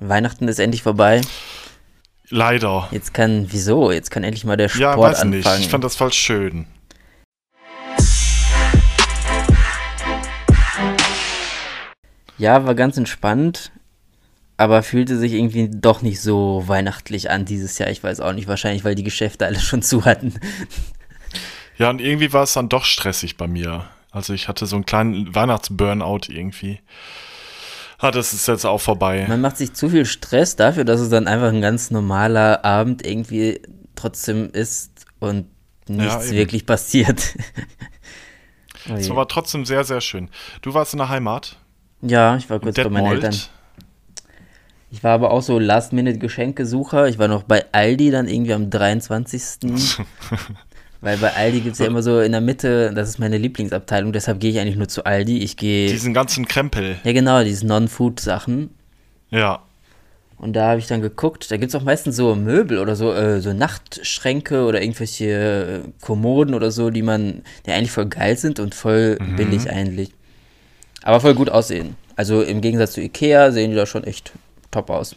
Weihnachten ist endlich vorbei. Leider. Jetzt kann, wieso? Jetzt kann endlich mal der Sport ja, weiß anfangen. nicht. Ich fand das voll schön. Ja, war ganz entspannt, aber fühlte sich irgendwie doch nicht so weihnachtlich an dieses Jahr. Ich weiß auch nicht, wahrscheinlich, weil die Geschäfte alle schon zu hatten. Ja, und irgendwie war es dann doch stressig bei mir. Also ich hatte so einen kleinen Weihnachtsburnout irgendwie. Ah, das ist jetzt auch vorbei. Man macht sich zu viel Stress dafür, dass es dann einfach ein ganz normaler Abend irgendwie trotzdem ist und nichts eben. wirklich passiert. Es war trotzdem sehr, sehr schön. Du warst in der Heimat? ja, ich war kurz bei meinen. Eltern. Ich war aber auch so Last-Minute-Geschenkesucher. Ich war noch bei Aldi dann irgendwie am 23. Weil bei Aldi gibt es ja immer so in der Mitte, das ist meine Lieblingsabteilung, deshalb gehe ich eigentlich nur zu Aldi. Ich gehe. Diesen ganzen Krempel. Ja, genau, diese Non-Food-Sachen. Ja. Und da habe ich dann geguckt, da gibt es auch meistens so Möbel oder so, äh, so Nachtschränke oder irgendwelche äh, Kommoden oder so, die man, die eigentlich voll geil sind und voll Mhm. billig eigentlich. Aber voll gut aussehen. Also im Gegensatz zu Ikea sehen die da schon echt top aus.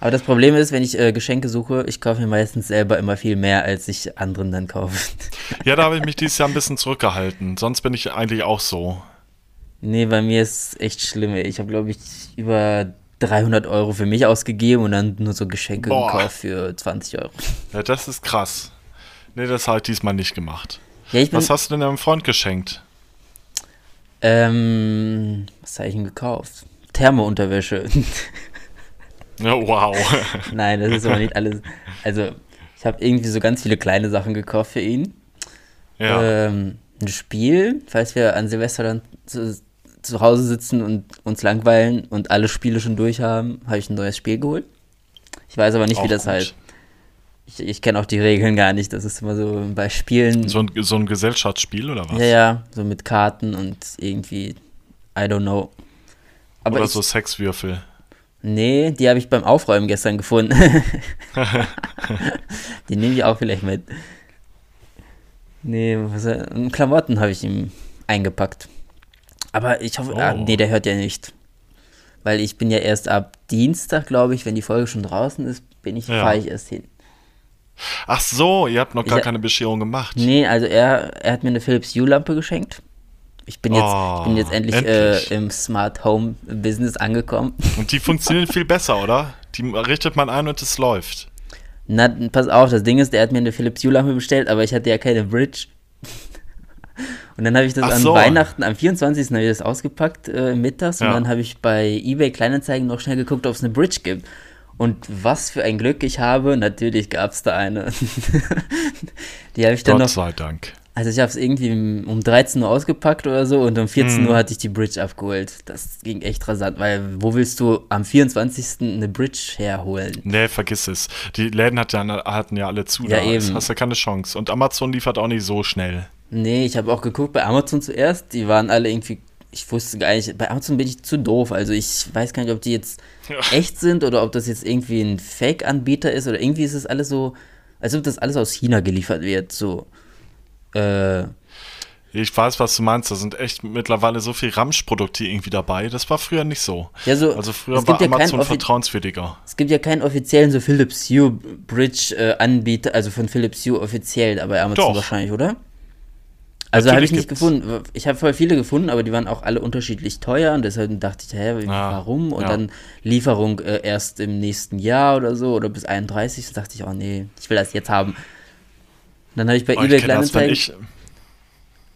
Aber das Problem ist, wenn ich äh, Geschenke suche, ich kaufe mir meistens selber immer viel mehr, als ich anderen dann kaufe. Ja, da habe ich mich dieses Jahr ein bisschen zurückgehalten. Sonst bin ich eigentlich auch so. nee, bei mir ist echt schlimm. ey. Ich habe, glaube ich, über 300 Euro für mich ausgegeben und dann nur so Geschenke Boah. gekauft für 20 Euro. Ja, das ist krass. Nee, das habe ich diesmal nicht gemacht. Ja, Was hast du denn deinem Freund geschenkt? ähm, was habe ich ihm gekauft? Thermounterwäsche. Ja, wow. Nein, das ist aber nicht alles. Also, ich habe irgendwie so ganz viele kleine Sachen gekauft für ihn. Ja. Ähm, ein Spiel, falls wir an Silvester dann zu, zu Hause sitzen und uns langweilen und alle Spiele schon durch haben, habe ich ein neues Spiel geholt. Ich weiß aber nicht, wie Auch das gut. heißt. Ich, ich kenne auch die Regeln gar nicht. Das ist immer so bei Spielen. So ein, so ein Gesellschaftsspiel oder was? ja, ja, so mit Karten und irgendwie, I don't know. Aber oder ich, so Sexwürfel. Nee, die habe ich beim Aufräumen gestern gefunden. die nehme ich auch vielleicht mit. Nee, was, äh, Klamotten habe ich ihm eingepackt. Aber ich hoffe, ah, Oh. nee, der hört ja nicht. Weil ich bin ja erst ab Dienstag, glaube ich, wenn die Folge schon draußen ist, bin ich, Ja. fahre ich erst hin. Ach so, ihr habt noch gar Ich- keine Bescherung gemacht. Nee, also er, er hat mir eine Philips Hue-Lampe geschenkt. Ich bin jetzt, ich bin jetzt Oh, endlich, endlich. Äh, im Smart Home Business angekommen. Und die funktionieren viel besser, oder? Die richtet man ein und es läuft. Na, pass auf, das Ding ist, der hat mir eine Philips Hue-Lampe bestellt, aber ich hatte ja keine Bridge. Und dann habe ich das Ach an so. Weihnachten, am 24. habe ich das ausgepackt, äh, mittags. Und Ja. dann habe ich bei eBay Kleinanzeigen noch schnell geguckt, ob es eine Bridge gibt. Und was für ein Glück ich habe, natürlich gab es da eine. Die habe ich dann Gott noch, sei Dank. Also ich habe es irgendwie um 13 Uhr ausgepackt oder so und um 14 Mhm. Uhr hatte ich die Bridge abgeholt. Das ging echt rasant, weil wo willst du am 24. eine Bridge herholen? Nee, vergiss es. Die Läden hat ja, hatten ja alle zu. Ja, da eben. Hast ja keine Chance. Und Amazon liefert auch nicht so schnell. Nee, ich habe auch geguckt bei Amazon zuerst. Die waren alle irgendwie. Ich wusste gar nicht. Bei Amazon bin ich zu doof. Also ich weiß gar nicht, ob die jetzt Ja. echt sind oder ob das jetzt irgendwie ein Fake-Anbieter ist oder irgendwie ist es alles so, als ob das alles aus China geliefert wird. So. Äh, Ich weiß, was du meinst. Da sind echt mittlerweile so viel Ramsch-Produkte irgendwie dabei. Das war früher nicht so. ja, so. Also früher war ja Amazon vertrauenswürdiger. Es gibt ja keinen offiziellen so Philips Hue Bridge äh, also von Philips Hue offiziell, aber Amazon Doch. wahrscheinlich, oder? Also habe ich nicht gibt's. gefunden. Ich habe voll viele gefunden, aber die waren auch alle unterschiedlich teuer und deshalb dachte ich, hä, warum? Und ja. dann Lieferung äh, erst im nächsten Jahr oder so oder bis 31. Da dachte ich, oh nee, ich will das jetzt haben. Dann habe ich bei Oh, eBay Kleinanzeigen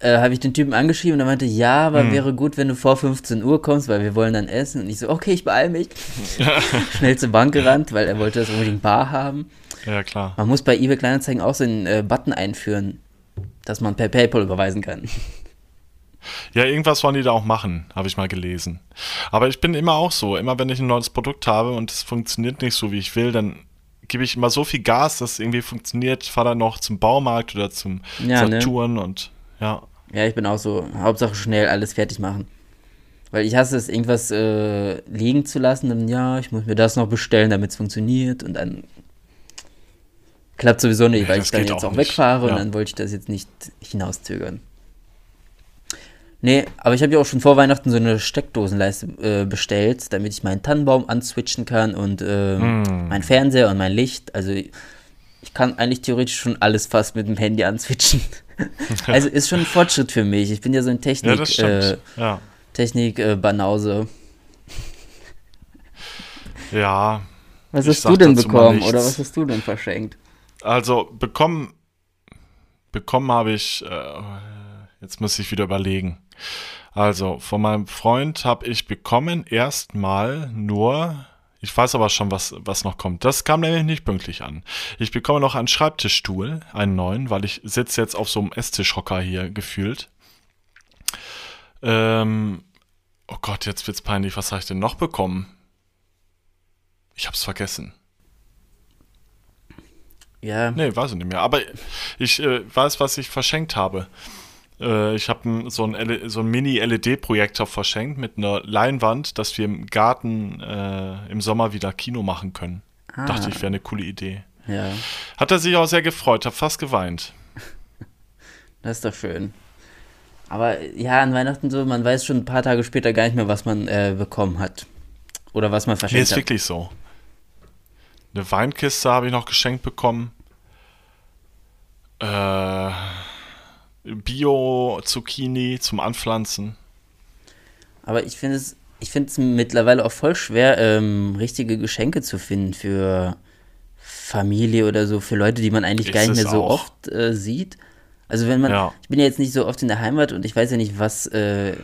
äh, habe ich den Typen angeschrieben und er meinte, ja, aber Hm. wäre gut, wenn du vor 15 Uhr kommst, weil wir wollen dann essen. Und ich so, okay, ich beeile mich. Schnell zur Bank gerannt, weil er wollte das unbedingt bar haben. ja, klar. Man muss bei eBay Kleinanzeigen auch so einen äh, Button einführen, dass man per PayPal überweisen kann. Ja, irgendwas wollen die da auch machen, habe ich mal gelesen. Aber ich bin immer auch so. Immer wenn ich ein neues Produkt habe und es funktioniert nicht so, wie ich will, dann gebe ich immer so viel Gas, dass es irgendwie funktioniert. Fahre dann noch zum Baumarkt oder zum Ja, ne? Saturn und ja. Ja, ich bin auch so, Hauptsache schnell alles fertig machen. Weil ich hasse es, irgendwas äh, liegen zu lassen, dann ja, ich muss mir das noch bestellen, damit es funktioniert und dann klappt sowieso nicht, weil das ich dann jetzt auch auch wegfahre Ja. und dann wollte ich das jetzt nicht hinauszögern. Nee, aber ich habe ja auch schon vor Weihnachten so eine Steckdosenleiste äh, bestellt, damit ich meinen Tannenbaum answitchen kann und äh, Mm. mein Fernseher und mein Licht. Also ich kann eigentlich theoretisch schon alles fast mit dem Handy answitchen. also ist schon ein Fortschritt für mich. Ich bin ja so ein Technik, Ja, äh, ja. Technik äh, ja, Was hast du denn bekommen oder was hast du denn verschenkt? also bekommen, bekommen habe ich, äh, jetzt muss ich wieder überlegen. Also von meinem Freund habe ich bekommen erstmal nur, ich weiß aber schon, was, was noch kommt. Das kam nämlich nicht pünktlich an. Ich bekomme noch einen Schreibtischstuhl, einen neuen, weil ich sitze jetzt auf so einem Esstischhocker hier gefühlt. Ähm, oh Gott, jetzt wird's peinlich. Was habe ich denn noch bekommen? Ich hab's vergessen. Ja, Nee, weiß ich nicht mehr. Aber ich äh, weiß, was ich verschenkt habe. Äh, ich habe so ein, L- so ein Mini-LED-Projektor verschenkt mit einer Leinwand, dass wir im Garten äh, im Sommer wieder Kino machen können. Ah. Dachte ich, wäre eine coole Idee. ja, Hat er sich auch sehr gefreut, hat fast geweint. das ist doch schön. Aber ja, an Weihnachten so, man weiß schon ein paar Tage später gar nicht mehr, was man äh, bekommen hat. Oder was man Nee, verschenkt ist hat. wirklich so. Eine Weinkiste habe ich noch geschenkt bekommen. Äh, Bio-Zucchini zum Anpflanzen. Aber ich finde es, ich finde es mittlerweile auch voll schwer, ähm, richtige Geschenke zu finden für Familie oder so, für Leute, die man eigentlich Ist gar nicht mehr so auch. oft äh, sieht. Also wenn man, Ja. ich bin ja jetzt nicht so oft in der Heimat und ich weiß ja nicht, was, äh,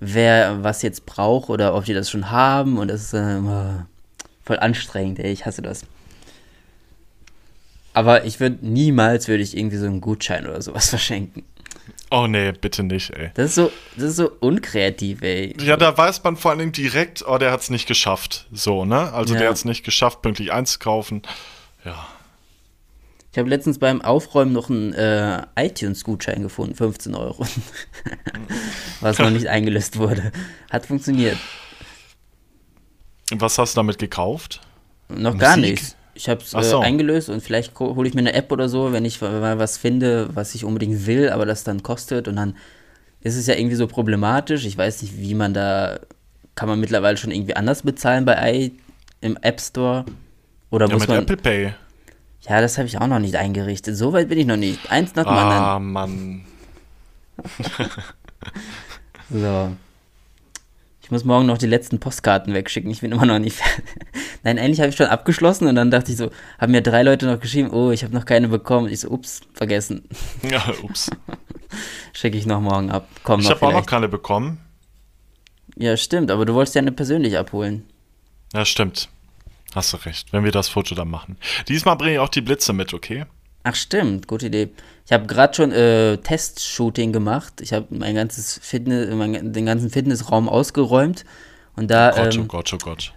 wer was jetzt braucht oder ob die das schon haben und das ist äh, immer voll anstrengend, ey, ich hasse das. Aber ich würde niemals, würde ich irgendwie so einen Gutschein oder sowas verschenken. Oh nee, bitte nicht, ey. Das ist so, das ist so unkreativ, ey. Ja, da weiß man vor allen Dingen direkt, oh, der hat es nicht geschafft. So, ne? Also Ja. der hat es nicht geschafft, pünktlich einzukaufen. Ja. Ich habe letztens beim Aufräumen noch einen äh, iTunes-Gutschein gefunden, 15 Euro. Was noch nicht eingelöst wurde. Hat funktioniert. Was hast du damit gekauft? Noch gar Musik? nichts. Ich habe es äh, so. eingelöst und vielleicht hole ich mir eine App oder so, wenn ich mal was finde, was ich unbedingt will, aber das dann kostet und dann ist es ja irgendwie so problematisch. Ich weiß nicht, wie man da kann man mittlerweile schon irgendwie anders bezahlen bei i im App Store oder Ja, muss mit man Apple Pay. Ja, das habe ich auch noch nicht eingerichtet. So weit bin ich noch nicht. Eins nach dem anderen. Ah, Mann. So. Ich muss morgen noch die letzten Postkarten wegschicken. Ich bin immer noch nicht fertig. Nein, eigentlich habe ich schon abgeschlossen und dann dachte ich so, haben mir drei Leute noch geschrieben, oh, ich habe noch keine bekommen. Ich so, ups, vergessen. Ja, ups. Schicke ich noch morgen ab. Komm Ich habe auch noch keine bekommen. Ja, stimmt, aber du wolltest ja eine persönlich abholen. Ja, stimmt. Hast du recht, wenn wir das Foto dann machen. Diesmal bringe ich auch die Blitze mit, okay? Ach stimmt, gute Idee. Ich habe gerade schon äh, Testshooting gemacht. Ich habe mein ganzes Fitness, mein, den ganzen Fitnessraum ausgeräumt und da Gott, oh ähm, Gott, oh Gott.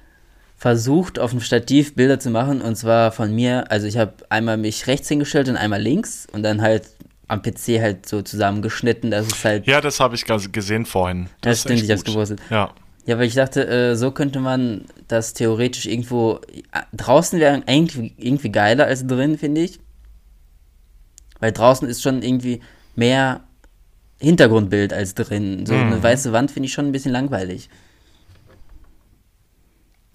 versucht, auf dem Stativ Bilder zu machen und zwar von mir. Also ich habe einmal mich rechts hingestellt und einmal links und dann halt am PC halt so zusammengeschnitten, dass es halt. Ja, das habe ich gesehen vorhin. Das ist stimmt, ich gut. gepostet. Ja. Ja, weil ich dachte, äh, so könnte man das theoretisch irgendwo. äh, Draußen wäre eigentlich irgendwie geiler als drin, finde ich. Weil draußen ist schon irgendwie mehr Hintergrundbild als drin. So eine Mhm. weiße Wand finde ich schon ein bisschen langweilig.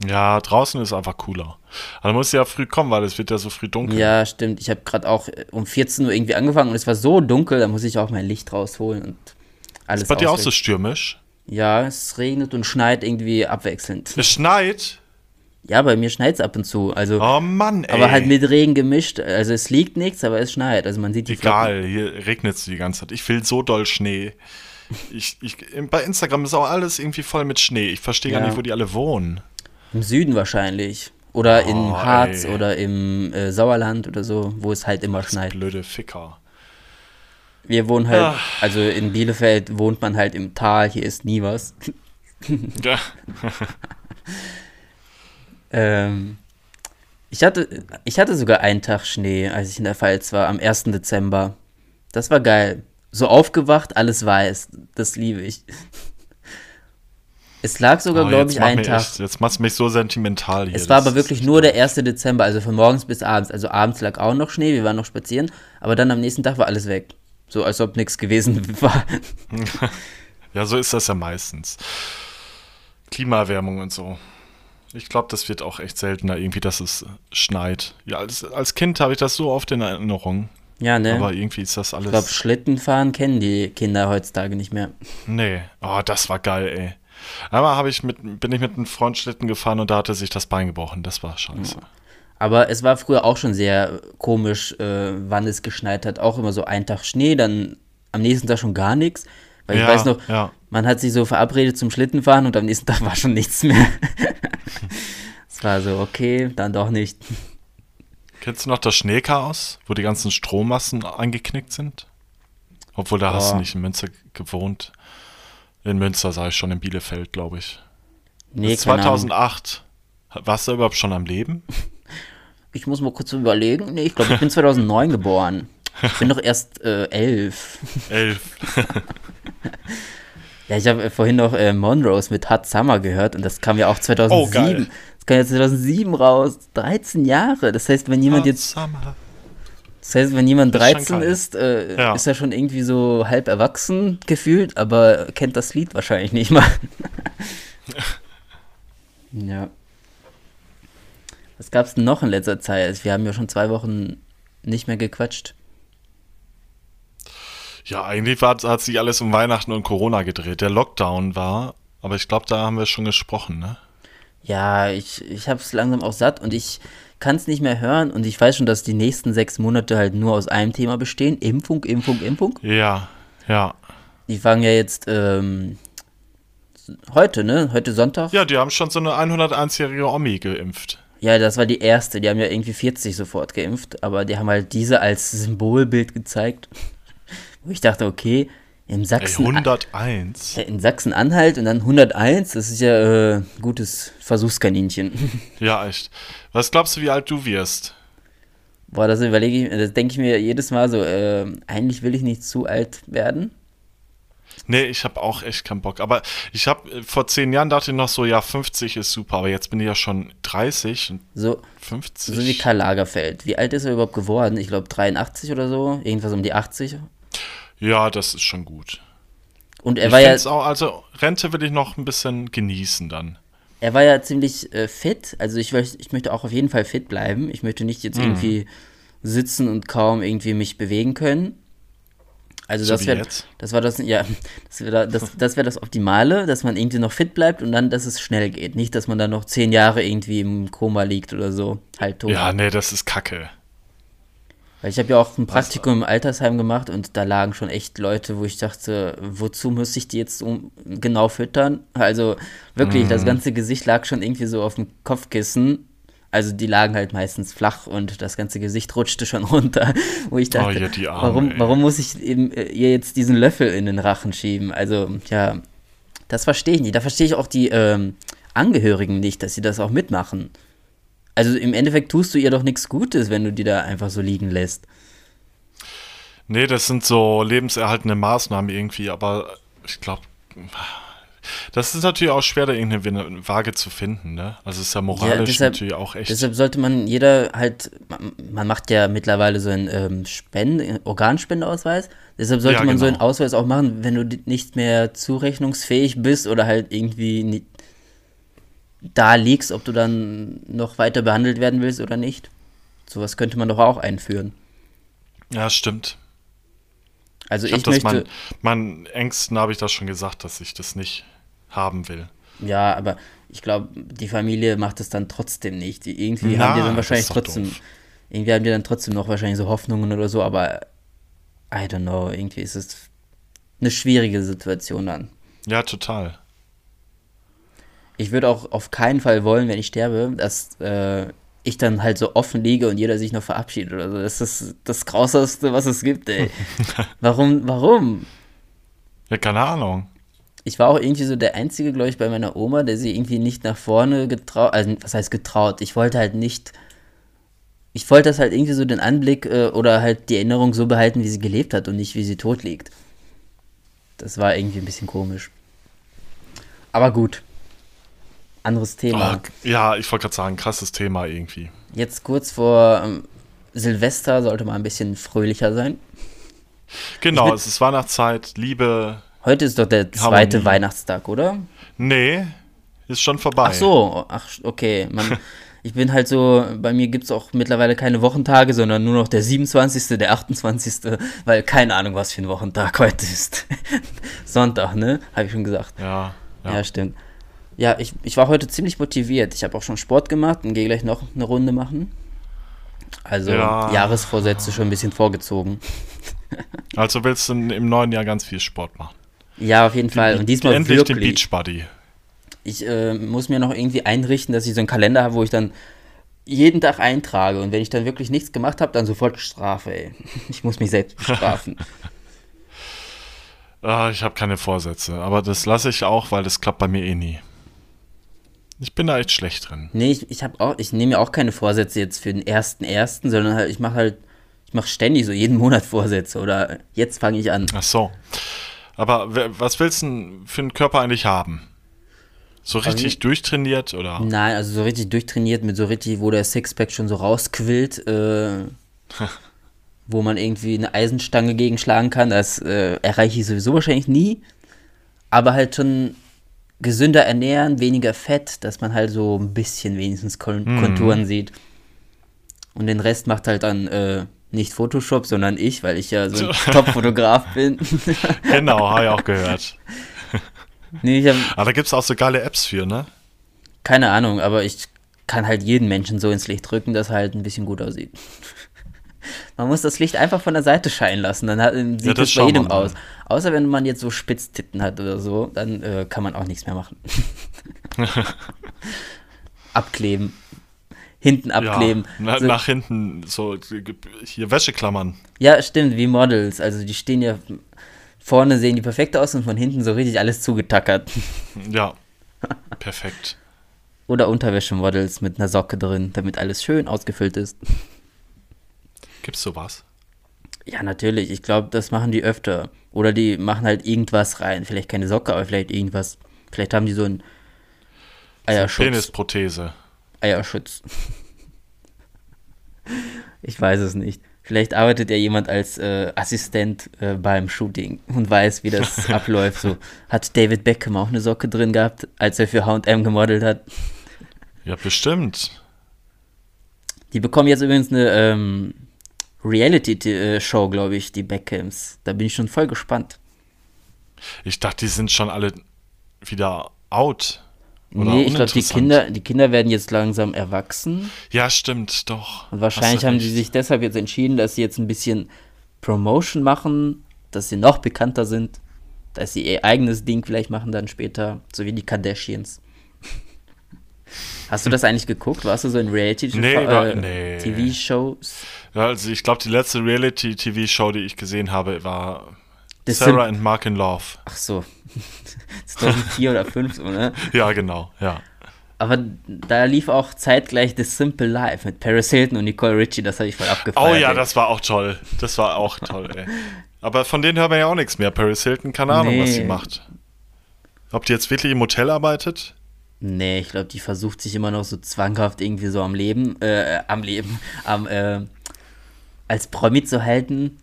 Ja, draußen ist einfach cooler. Aber du musst ja früh kommen, weil es wird ja so früh dunkel. Ja, stimmt. Ich habe gerade auch äh, um 14 Uhr irgendwie angefangen und es war so dunkel, da muss ich auch mein Licht rausholen und alles ist bei dir auch so stürmisch? Ja, es regnet und schneit irgendwie abwechselnd. Es schneit? Ja, bei mir schneit es ab und zu. Also, Oh Mann, ey. aber halt mit Regen gemischt. Also es liegt nichts, aber es schneit. Also man sieht die Flocken. Egal, hier regnet es die ganze Zeit. Ich will so doll Schnee. Ich, ich, bei Instagram ist auch alles irgendwie voll mit Schnee. Ich verstehe Ja. gar nicht, wo die alle wohnen. Im Süden wahrscheinlich. Oder Oh, im Harz ey. oder im äh, Sauerland oder so, wo es halt immer schneit. Blöde Ficker. Wir wohnen halt, Ah. also in Bielefeld wohnt man halt im Tal, hier ist nie was. Ja. Ähm, ich, hatte, ich hatte sogar einen Tag Schnee, als ich in der Pfalz war, am 1. Dezember. Das war geil. So aufgewacht, alles weiß. Das liebe ich. Es lag sogar, Oh, glaube jetzt ich, einen Tag. Echt, jetzt machst du mich so sentimental hier. Es war aber wirklich nur der doof. 1. Dezember, also von morgens bis abends. Also abends lag auch noch Schnee, wir waren noch spazieren, aber dann am nächsten Tag war alles weg. So als ob nichts gewesen war. Ja, so ist das ja meistens. Klimaerwärmung und so. Ich glaube, das wird auch echt seltener, irgendwie, dass es schneit. Ja, als, als Kind habe ich das so oft in Erinnerung. Ja, ne? Aber irgendwie ist das alles. Ich glaube, Schlittenfahren kennen die Kinder heutzutage nicht mehr. Nee. Oh, das war geil, ey. Einmal habe ich mit, bin ich mit einem Freund Schlitten gefahren und da hatte sich das Bein gebrochen. Das war scheiße. Ja. Aber es war früher auch schon sehr komisch, äh, wann es geschneit hat. Auch immer so ein Tag Schnee, dann am nächsten Tag schon gar nichts. Weil ja, ich weiß noch, ja. man hat sich so verabredet zum Schlittenfahren und am nächsten Tag war schon nichts mehr. es war so, okay, dann doch nicht. Kennst du noch das Schneechaos, wo die ganzen Strommassen angeknickt sind? Obwohl, da Boah. hast du nicht in Münster gewohnt. In Münster sei ich schon, in Bielefeld, glaube ich. Nee, 2008. Warst du überhaupt schon am Leben? Ich muss mal kurz überlegen. Nee, ich glaube, ich bin 2009 geboren. Ich bin doch erst äh, elf. Elf. ja, ich habe vorhin noch äh, Monrose mit Hot Summer gehört und das kam ja auch 2007. Oh, kam ja 2007 raus. 13 Jahre. Das heißt, wenn jemand jetzt. Das heißt, wenn jemand 13 ist, äh, ja. ist er schon irgendwie so halb erwachsen gefühlt, aber kennt das Lied wahrscheinlich nicht mal. ja. Was gab es denn noch in letzter Zeit? Wir haben ja schon zwei Wochen nicht mehr gequatscht. Ja, eigentlich war, hat sich alles um Weihnachten und Corona gedreht. Der Lockdown war, aber ich glaube, da haben wir schon gesprochen, ne? Ja, ich, ich habe es langsam auch satt und ich kann es nicht mehr hören und ich weiß schon, dass die nächsten sechs Monate halt nur aus einem Thema bestehen. Impfung, Impfung, Impfung. Ja, ja. Die fangen ja jetzt ähm, heute, ne? Heute Sonntag. Ja, die haben schon so eine 101-jährige Omi geimpft. Ja, das war die erste. Die haben ja irgendwie 40 sofort geimpft, aber die haben halt diese als Symbolbild gezeigt. Wo ich dachte, okay, in Sachsen. Ey, 101? In Sachsen-Anhalt und dann 101, das ist ja äh, gutes Versuchskaninchen. Ja, echt. Was glaubst du, wie alt du wirst? Boah, das überlege ich, das denke ich mir jedes Mal so, äh, eigentlich will ich nicht zu alt werden. Nee, ich habe auch echt keinen Bock. Aber ich habe äh, vor zehn Jahren dachte ich noch so, ja, 50 ist super, aber jetzt bin ich ja schon 30 und so, 50. So wie Karl Lagerfeld. Wie alt ist er überhaupt geworden? Ich glaube 83 oder so, irgendwas um die 80. Ja, das ist schon gut. Und er ich war ja. Auch, also Rente will ich noch ein bisschen genießen dann. Er war ja ziemlich äh, fit. Also ich, ich möchte auch auf jeden Fall fit bleiben. Ich möchte nicht jetzt mhm. irgendwie sitzen und kaum irgendwie mich bewegen können. Also so das wäre das war das ja das wäre das, das, wär das Optimale, dass man irgendwie noch fit bleibt und dann, dass es schnell geht, nicht, dass man dann noch zehn Jahre irgendwie im Koma liegt oder so, halt tot. Ja, nee, das ist Kacke. Weil ich habe ja auch ein Praktikum im Altersheim gemacht und da lagen schon echt Leute, wo ich dachte, wozu muss ich die jetzt um, genau füttern? Also wirklich, mm. das mhm. ganze Gesicht lag schon irgendwie so auf dem Kopfkissen. Also die lagen halt meistens flach und das ganze Gesicht rutschte schon runter, wo ich dachte, oh, ja, Arme, warum, warum muss ich eben, äh, ihr jetzt diesen Löffel in den Rachen schieben? Also ja, das verstehe ich nicht. Da verstehe ich auch die ähm, Angehörigen nicht, dass sie das auch mitmachen. Also im Endeffekt tust du ihr doch nichts Gutes, wenn du die da einfach so liegen lässt. Nee, das sind so lebenserhaltende Maßnahmen irgendwie, aber ich glaube, das ist natürlich auch schwer, da irgendeine Waage zu finden, ne? Also es ist ja moralisch ja, deshalb, natürlich auch echt. Deshalb sollte man jeder halt, man macht ja mittlerweile so einen ähm, Spende, Organspendeausweis. Deshalb sollte ja, man genau. so einen Ausweis auch machen, wenn du nicht mehr zurechnungsfähig bist oder halt irgendwie da liegst, ob du dann noch weiter behandelt werden willst oder nicht. Sowas könnte man doch auch einführen. Ja, stimmt. Also ich, ich möchte. Mein, meinen Ängsten habe ich das schon gesagt, dass ich das nicht haben will. Ja, aber ich glaube, die Familie macht es dann trotzdem nicht. Irgendwie Na, haben die dann wahrscheinlich trotzdem. Doof. Irgendwie haben die dann trotzdem noch wahrscheinlich so Hoffnungen oder so, aber I don't know, irgendwie ist es eine schwierige Situation dann. Ja, total ich würde auch auf keinen Fall wollen, wenn ich sterbe, dass äh, ich dann halt so offen liege und jeder sich noch verabschiedet oder so. Das ist das Grausamste, was es gibt, ey. warum, warum? Ja, keine Ahnung. Ich war auch irgendwie so der Einzige, glaube ich, bei meiner Oma, der sie irgendwie nicht nach vorne getraut, also was heißt getraut? Ich wollte halt nicht, ich wollte das halt irgendwie so den Anblick äh, oder halt die Erinnerung so behalten, wie sie gelebt hat und nicht, wie sie tot liegt. Das war irgendwie ein bisschen komisch. Aber gut, anderes Thema. Oh, ja, ich wollte gerade sagen, krasses Thema irgendwie. Jetzt kurz vor ähm, Silvester sollte mal ein bisschen fröhlicher sein. Genau, es ist Weihnachtszeit, Liebe, Heute ist doch der zweite Weihnachtstag, oder? Nee, ist schon vorbei. Ach so, ach, okay. Man, ich bin halt so, bei mir gibt es auch mittlerweile keine Wochentage, sondern nur noch der 27., der 28., weil keine Ahnung, was für ein Wochentag heute ist. Sonntag, ne? Habe ich schon gesagt. Ja, ja. Ja, stimmt. Ja, ich, ich war heute ziemlich motiviert. Ich habe auch schon Sport gemacht und gehe gleich noch eine Runde machen. Also ja. Jahresvorsätze schon ein bisschen vorgezogen. Also willst du im neuen Jahr ganz viel Sport machen? Ja, auf jeden Fall. Und diesmal endlich wirklich. den Beach Buddy. Ich äh, muss mir noch irgendwie einrichten, dass ich so einen Kalender habe, wo ich dann jeden Tag eintrage. Und wenn ich dann wirklich nichts gemacht habe, dann sofort Strafe, ey. Ich muss mich selbst bestrafen. ah, ich habe keine Vorsätze, aber das lasse ich auch, weil das klappt bei mir eh nie. Ich bin da echt schlecht drin. Nee, ich, ich auch, ich nehme mir auch keine Vorsätze jetzt für den ersten ersten, sondern halt, ich mache halt, ich mache ständig so jeden Monat Vorsätze oder jetzt fange ich an. Ach so. Aber was willst du für einen Körper eigentlich haben? So richtig also, durchtrainiert oder? Nein, also so richtig durchtrainiert mit so richtig, wo der Sixpack schon so rausquillt, äh, wo man irgendwie eine Eisenstange gegenschlagen kann. Das äh, erreiche ich sowieso wahrscheinlich nie. Aber halt schon gesünder ernähren, weniger Fett, dass man halt so ein bisschen wenigstens mm. Konturen sieht. Und den Rest macht halt dann äh, nicht Photoshop, sondern ich, weil ich ja so ein Top-Fotograf bin. genau, habe ich auch gehört. Nee, ich hab, aber da gibt es auch so geile Apps für, ne? Keine Ahnung, aber ich kann halt jeden Menschen so ins Licht drücken, dass er halt ein bisschen gut aussieht. Man muss das Licht einfach von der Seite scheinen lassen, dann hat, sieht ja, das, das bei jedem aus. Außer wenn man jetzt so Spitztitten hat oder so, dann äh, kann man auch nichts mehr machen. abkleben. Hinten abkleben. Ja, na, so. Nach hinten, so hier Wäscheklammern. Ja, stimmt, wie Models. Also die stehen ja vorne sehen die perfekt aus und von hinten so richtig alles zugetackert. Ja, perfekt. Oder Unterwäschemodels mit einer Socke drin, damit alles schön ausgefüllt ist. Gibt's sowas? Ja, natürlich. Ich glaube, das machen die öfter. Oder die machen halt irgendwas rein. Vielleicht keine Socke, aber vielleicht irgendwas. Vielleicht haben die so ein Eierschutz. Penisprothese. Eierschutz. ich weiß es nicht. Vielleicht arbeitet ja jemand als äh, Assistent äh, beim Shooting und weiß, wie das abläuft. So hat David Beckham auch eine Socke drin gehabt, als er für H&M gemodelt hat. Ja, bestimmt. Die bekommen jetzt übrigens eine ähm, Reality-Show, glaube ich, die Beckhams. Da bin ich schon voll gespannt. Ich dachte, die sind schon alle wieder out. Oder nee, ich glaube, die Kinder, die Kinder werden jetzt langsam erwachsen. Ja, stimmt, doch. Und wahrscheinlich haben sie sich deshalb jetzt entschieden, dass sie jetzt ein bisschen Promotion machen, dass sie noch bekannter sind, dass sie ihr eigenes Ding vielleicht machen dann später, so wie die Kardashians. Hast du das eigentlich geguckt? Warst du so in Reality-TV-Shows? Nee, äh, nee. Ja, also ich glaube, die letzte Reality-TV-Show, die ich gesehen habe, war das Sarah and Mark in Love. Ach so. 2004 oder 2005, so, ne? Ja, genau, ja. Aber da lief auch zeitgleich The Simple Life mit Paris Hilton und Nicole Richie, das habe ich voll abgefeiert. Oh ja, ey. das war auch toll. Das war auch toll, ey. Aber von denen hört man ja auch nichts mehr. Paris Hilton, keine Ahnung, nee. was sie macht. Ob die jetzt wirklich im Hotel arbeitet? Nee, ich glaube, die versucht sich immer noch so zwanghaft irgendwie so am Leben, äh, am Leben, am, äh, als Promi zu halten.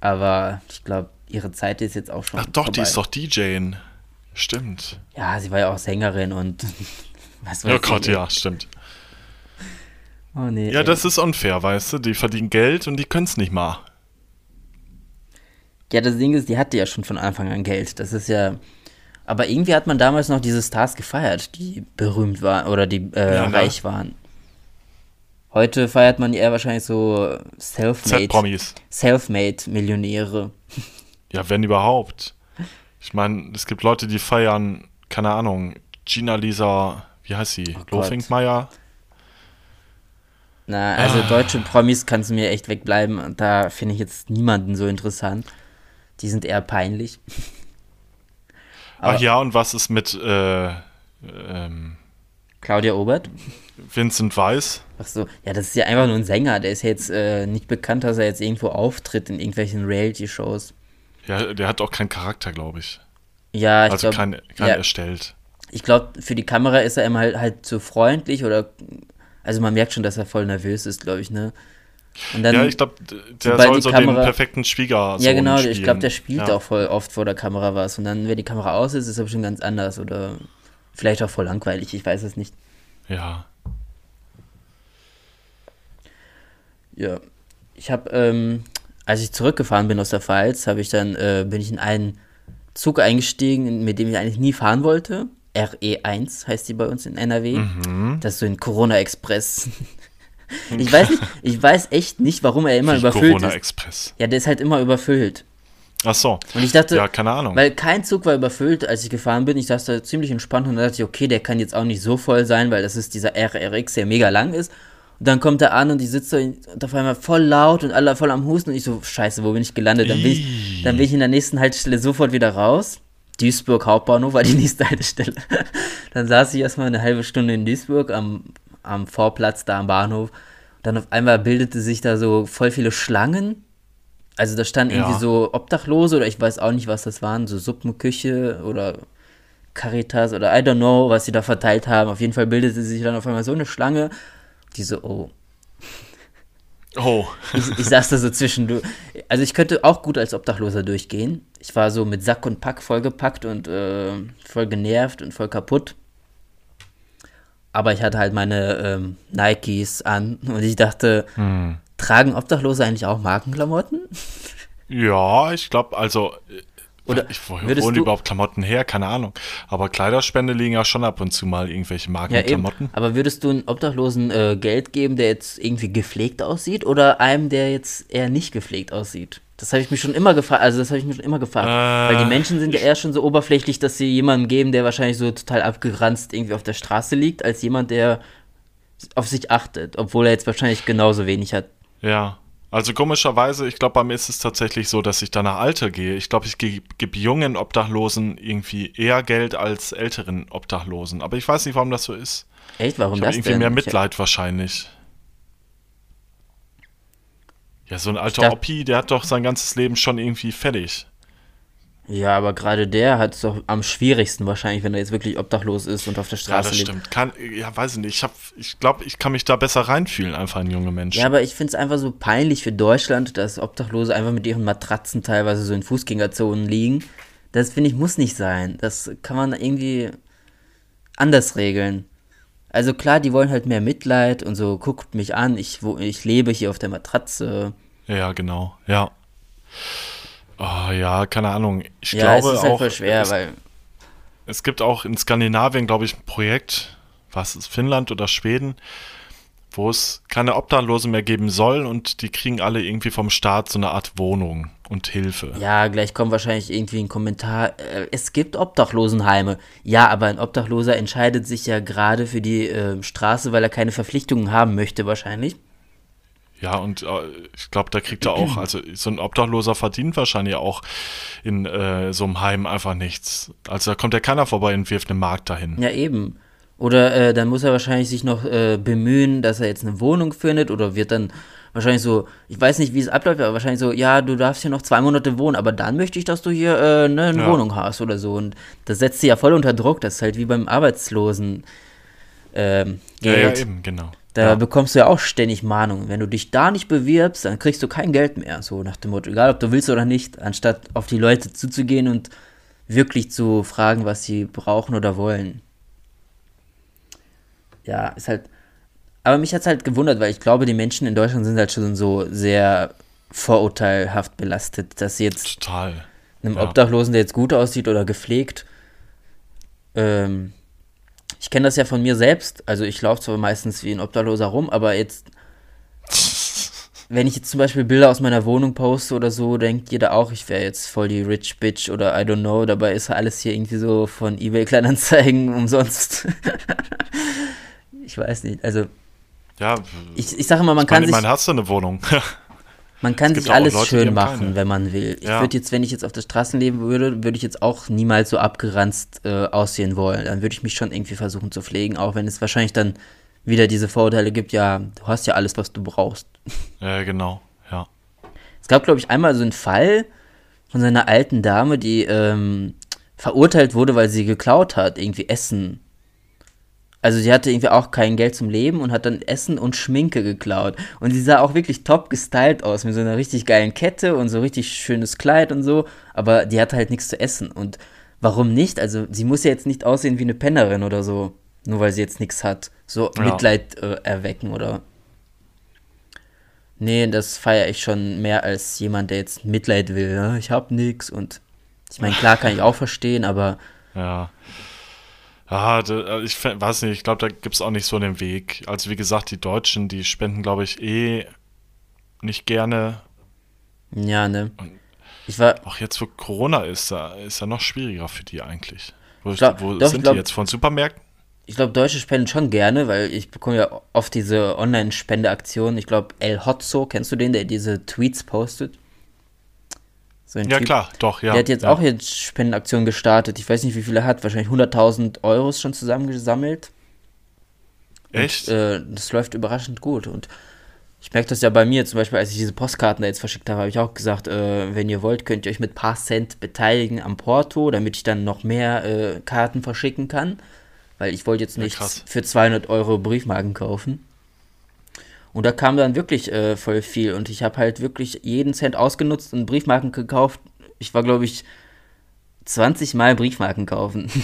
Aber ich glaube, ihre Zeit ist jetzt auch schon. Ach doch, vorbei. die ist doch DJin. Stimmt. Ja, sie war ja auch Sängerin und was weiß Oh Gott, ja, stimmt. Oh nee. Ja, ey. das ist unfair, weißt du? Die verdienen Geld und die können es nicht mal. Ja, das Ding ist, die hatte ja schon von Anfang an Geld. Das ist ja. Aber irgendwie hat man damals noch diese Stars gefeiert, die berühmt waren oder die äh, ja, reich waren. Heute feiert man eher wahrscheinlich so Selfmade. Selfmade Millionäre. Ja, wenn überhaupt. Ich meine, es gibt Leute, die feiern, keine Ahnung, Gina Lisa, wie heißt sie? Oh Lofinkmeier? Na, also ah. deutsche Promis kannst du mir echt wegbleiben. Da finde ich jetzt niemanden so interessant. Die sind eher peinlich. Ach ja, und was ist mit äh, ähm, Claudia Obert? Vincent Weiss? Ach so, ja, das ist ja einfach nur ein Sänger. Der ist ja jetzt äh, nicht bekannt, dass er jetzt irgendwo auftritt in irgendwelchen Reality-Shows. Ja, der hat auch keinen Charakter, glaube ich. Ja, ich also glaube. kein, kein ja, erstellt. Ich glaube, für die Kamera ist er immer halt, halt zu freundlich oder. Also man merkt schon, dass er voll nervös ist, glaube ich, ne? Dann, ja, ich glaube, der soll so Kamera- den perfekten Schwieger ja genau, spielen. ich glaube, der spielt ja. auch voll oft vor der Kamera was. Und dann, wenn die Kamera aus ist, ist er bestimmt ganz anders oder vielleicht auch voll langweilig, ich weiß es nicht. Ja. Ja, ich habe, ähm, als ich zurückgefahren bin aus der Pfalz, habe ich dann, äh, bin ich in einen Zug eingestiegen, mit dem ich eigentlich nie fahren wollte. RE1 heißt die bei uns in NRW. Mhm. Das ist so ein Corona-Express. ich weiß nicht, ich weiß echt nicht, warum er immer Wie überfüllt Corona ist. Express. Ja, der ist halt immer überfüllt. Ach so. Und ich dachte, Ja, keine Ahnung. weil kein Zug war überfüllt, als ich gefahren bin. Ich saß da ziemlich entspannt und da dachte ich, okay, der kann jetzt auch nicht so voll sein, weil das ist dieser RRX, der mega lang ist. Und dann kommt er an und ich sitze und auf einmal voll laut und alle voll am Husten und ich so, scheiße, wo bin ich gelandet? Dann bin ich, dann bin ich in der nächsten Haltestelle sofort wieder raus. Duisburg Hauptbahnhof war die nächste Haltestelle. dann saß ich erstmal eine halbe Stunde in Duisburg am, am Vorplatz da am Bahnhof. Dann auf einmal bildete sich da so voll viele Schlangen. Also da standen irgendwie Ja. so Obdachlose oder ich weiß auch nicht, was das waren, so Suppenküche oder Caritas oder I don't know, was sie da verteilt haben. Auf jeden Fall bildete sich dann auf einmal so eine Schlange, die so, oh, Oh. ich, ich saß da so zwischendurch. Also ich könnte auch gut als Obdachloser durchgehen. Ich war so mit Sack und Pack vollgepackt und äh, voll genervt und voll kaputt. Aber ich hatte halt meine ähm, Nikes an und ich dachte, Hm. tragen Obdachlose eigentlich auch Markenklamotten? Ja, ich glaube, also. äh, Oder ich, würdest holen du- überhaupt Klamotten her? Keine Ahnung. Aber Kleiderspende liegen ja schon ab und zu mal irgendwelche Ja. Markenklamotten. Aber würdest du einem Obdachlosen äh, Geld geben, der jetzt irgendwie gepflegt aussieht oder einem, der jetzt eher nicht gepflegt aussieht? Das habe ich mich schon immer gefragt. Also das habe ich mich schon immer gefragt. Äh, Weil die Menschen sind ja eher schon so oberflächlich, dass sie jemanden geben, der wahrscheinlich so total abgeranzt irgendwie auf der Straße liegt, als jemand, der auf sich achtet, obwohl er jetzt wahrscheinlich genauso wenig hat. Ja. Also komischerweise, ich glaube, bei mir ist es tatsächlich so, dass ich da nach Alter gehe. Ich glaube, ich gebe geb jungen Obdachlosen irgendwie eher Geld als älteren Obdachlosen. Aber ich weiß nicht, warum das so ist. Echt? Warum Ich habe das irgendwie denn? mehr Mitleid wahrscheinlich. Ja, so ein alter dacht- Oppi, der hat doch sein ganzes Leben schon irgendwie fertig. Ja, aber gerade der hat es doch am schwierigsten wahrscheinlich, wenn er jetzt wirklich obdachlos ist und auf der Ja, Straße das lebt. stimmt. Kann, ja, weiß ich nicht. Ich, hab- ich glaube, ich kann mich da besser reinfühlen, einfach in junge Menschen. Ja, aber ich finde es einfach so peinlich für Deutschland, dass Obdachlose einfach mit ihren Matratzen teilweise so in Fußgängerzonen liegen. Das finde ich muss nicht sein. Das kann man irgendwie anders regeln. Also klar, die wollen halt mehr Mitleid und so, guckt mich an, ich, wo, ich lebe hier auf der Matratze. Ja, genau. Ja. Oh, ja, keine Ahnung. Ich ja, glaube es ist halt auch, voll schwer, es, weil. es gibt auch in Skandinavien, glaube ich, ein Projekt, was ist Finnland oder Schweden, wo es keine Obdachlosen mehr geben soll und die kriegen alle irgendwie vom Staat so eine Art Wohnung und Hilfe. Ja, gleich kommt wahrscheinlich irgendwie ein Kommentar. Äh, es gibt Obdachlosenheime. Ja, aber ein Obdachloser entscheidet sich ja gerade für die äh, Straße, weil er keine Verpflichtungen haben möchte, wahrscheinlich. Ja, und äh, ich glaube, da kriegt er auch, also so ein Obdachloser verdient wahrscheinlich auch in äh, so einem Heim einfach nichts. Also da kommt ja keiner vorbei und wirft einen Markt dahin. Ja, eben. Oder äh, dann muss er wahrscheinlich sich noch äh, bemühen, dass er jetzt eine Wohnung findet oder wird dann wahrscheinlich so, ich weiß nicht, wie es abläuft, aber wahrscheinlich so, ja, du darfst hier noch zwei Monate wohnen, aber dann möchte ich, dass du hier äh, ne, eine Ja. Wohnung hast oder so. Und das setzt sie ja voll unter Druck. Das ist halt wie beim Arbeitslosen ähm, Ja, Geld. ja, eben, genau. Da ja. bekommst du ja auch ständig Mahnungen. Wenn du dich da nicht bewirbst, dann kriegst du kein Geld mehr. So nach dem Motto, egal ob du willst oder nicht, anstatt auf die Leute zuzugehen und wirklich zu fragen, was sie brauchen oder wollen. Ja, ist halt. Aber mich hat es halt gewundert, weil ich glaube, die Menschen in Deutschland sind halt schon so sehr vorurteilhaft belastet, dass sie jetzt Total. einem Ja. Obdachlosen, der jetzt gut aussieht oder gepflegt. Ähm, ich kenne das ja von mir selbst. Also ich laufe zwar meistens wie ein Obdachloser rum, aber jetzt, wenn ich jetzt zum Beispiel Bilder aus meiner Wohnung poste oder so, denkt jeder auch, ich wäre jetzt voll die Rich Bitch oder I don't know. Dabei ist alles hier irgendwie so von eBay Kleinanzeigen umsonst. Ich weiß nicht. Also Ja, ich, ich sage immer, man kann meine, sich immerhin hast du eine Wohnung. Man kann sich alles Leute, schön machen, keine. wenn man will. Ich Ja. würde jetzt, wenn ich jetzt auf der Straße leben würde, würde ich jetzt auch niemals so abgeranzt äh, aussehen wollen. Dann würde ich mich schon irgendwie versuchen zu pflegen, auch wenn es wahrscheinlich dann wieder diese Vorurteile gibt, ja, du hast ja alles, was du brauchst. ja, genau. Ja. Es gab, glaube ich, einmal so einen Fall von so einer alten Dame, die ähm, verurteilt wurde, weil sie geklaut hat, irgendwie Essen. Also sie hatte irgendwie auch kein Geld zum Leben und hat dann Essen und Schminke geklaut. Und sie sah auch wirklich top gestylt aus, mit so einer richtig geilen Kette und so richtig schönes Kleid und so. Aber die hatte halt nichts zu essen. Und warum nicht? Also sie muss ja jetzt nicht aussehen wie eine Pennerin oder so, nur weil sie jetzt nichts hat. So Ja. Mitleid äh, erwecken oder. Nee, das feiere ich schon mehr als jemand, der jetzt Mitleid will. Ja, ich hab nix und ich meine, klar kann ich auch verstehen, aber Ja. Ah, da, ich fe- weiß nicht, ich glaube, da gibt es auch nicht so den Weg. Also wie gesagt, die Deutschen, die spenden, glaube ich, eh nicht gerne. ja, ne. Ich war, Auch jetzt, wo Corona ist, da ist ja noch schwieriger für die eigentlich. Wo, glaub- wo doch, ich sind glaub- die jetzt? Von Supermärkten? ich glaube, Deutsche spenden schon gerne, weil ich bekomme ja oft diese Online-Spendeaktionen. Ich glaube, El Hotzo, kennst du den, der diese Tweets postet? So ein Ja, Typ. klar, doch, ja. Der hat jetzt ja. auch jetzt Spendenaktionen gestartet. Ich weiß nicht, wie viel er hat. Wahrscheinlich 100.000 Euro schon zusammengesammelt. Echt? Äh, das läuft überraschend gut. Und ich merke das ja bei mir, zum Beispiel, als ich diese Postkarten da jetzt verschickt habe, habe ich auch gesagt, äh, wenn ihr wollt, könnt ihr euch mit paar Cent beteiligen am Porto, damit ich dann noch mehr äh, Karten verschicken kann. Weil ich wollte jetzt Ja, nicht für 200 Euro Briefmarken kaufen. Und da kam dann wirklich äh, voll viel. Und ich habe halt wirklich jeden Cent ausgenutzt und Briefmarken gekauft. Ich war, glaube ich, 20 Mal Briefmarken kaufen.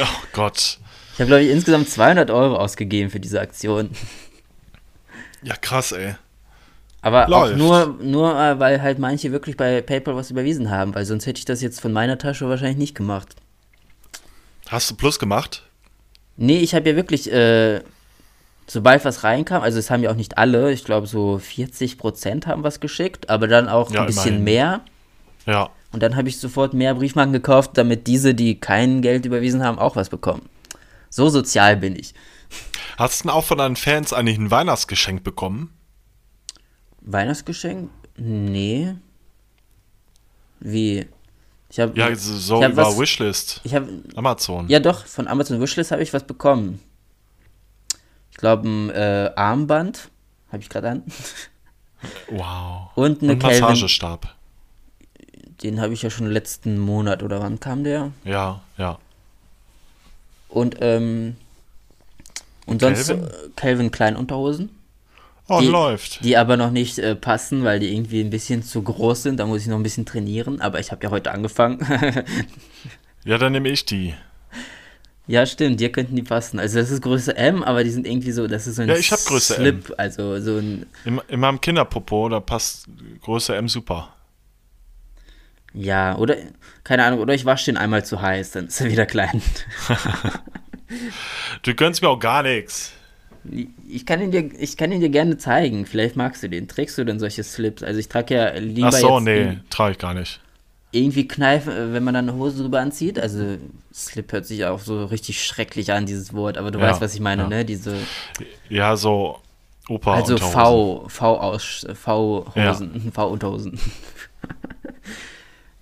Oh Gott. Ich habe, glaube ich, insgesamt 200 Euro ausgegeben für diese Aktion. Ja, krass, ey. Aber Läuft. auch nur, nur äh, weil halt manche wirklich bei PayPal was überwiesen haben, weil sonst hätte ich das jetzt von meiner Tasche wahrscheinlich nicht gemacht. Hast du Plus gemacht? Nee, ich habe ja wirklich, äh, sobald was reinkam, also es haben ja auch nicht alle, ich glaube so 40% haben was geschickt, aber dann auch Ja, ein bisschen immerhin. mehr. Ja. Und dann habe ich sofort mehr Briefmarken gekauft, damit diese, die kein Geld überwiesen haben, auch was bekommen. So sozial bin ich. Hast du denn auch von deinen Fans eigentlich ein Weihnachtsgeschenk bekommen? Weihnachtsgeschenk? Nee. Wie? Ich habe Ja, so ich hab über was- Wishlist. ich habe Amazon. Ja, doch, von Amazon Wishlist habe ich was bekommen. Ich glaube, ein äh, Armband habe ich gerade an. Wow. Und eine Und Calvin. Massagestab. Den habe ich ja schon letzten Monat oder wann kam der? Ja, ja. Und, ähm, und sonst Calvin? äh, Calvin Klein Unterhosen, Oh, Die- läuft. die aber noch nicht äh, passen, weil die irgendwie ein bisschen zu groß sind. Da muss ich noch ein bisschen trainieren, aber ich habe ja heute angefangen. Ja, dann nehme ich die. Ja, stimmt, dir könnten die passen. Also das ist Größe M, aber die sind irgendwie so, das ist so ein Ja, ich hab Größe Slip, also so ein In, in meinem Kinderpopo, da passt Größe M super. Ja, oder, keine Ahnung, oder ich wasche den einmal zu heiß, dann ist er wieder klein. Du gönnst mir auch gar nichts. Ich kann ihn dir, ich kann ihn dir gerne zeigen. Vielleicht magst du den. Trägst du denn solche Slips? Also ich trage ja lieber Ach so, nee, trage ich gar nicht. Irgendwie Kneifen, äh, wenn man dann eine Hose drüber anzieht. Also Slip hört sich auch so richtig schrecklich an, dieses Wort. Aber du Ja, weißt, was ich meine, ja. ne? Diese, Ja, so Opa also. V, V aus, V Hosen, V Unterhosen.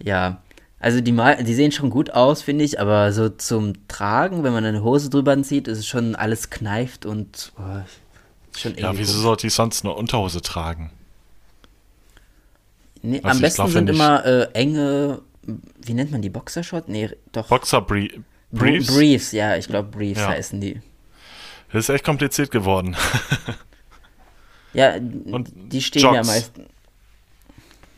ja. Also die, mal- die sehen schon gut aus, finde ich, aber so zum Tragen, wenn man eine Hose drüber anzieht, ist es schon alles kneift und oh, schon Ja, wieso sollte ich sonst eine Unterhose tragen? Nee, am besten sind immer äh, enge, wie nennt man die, Boxershot? Nee, doch. Boxer Brie Br- Briefs? Briefs, ja, ich glaube Briefs Ja. heißen die. Das ist echt kompliziert geworden. Ja, Und die stehen mir am Jocks. meisten.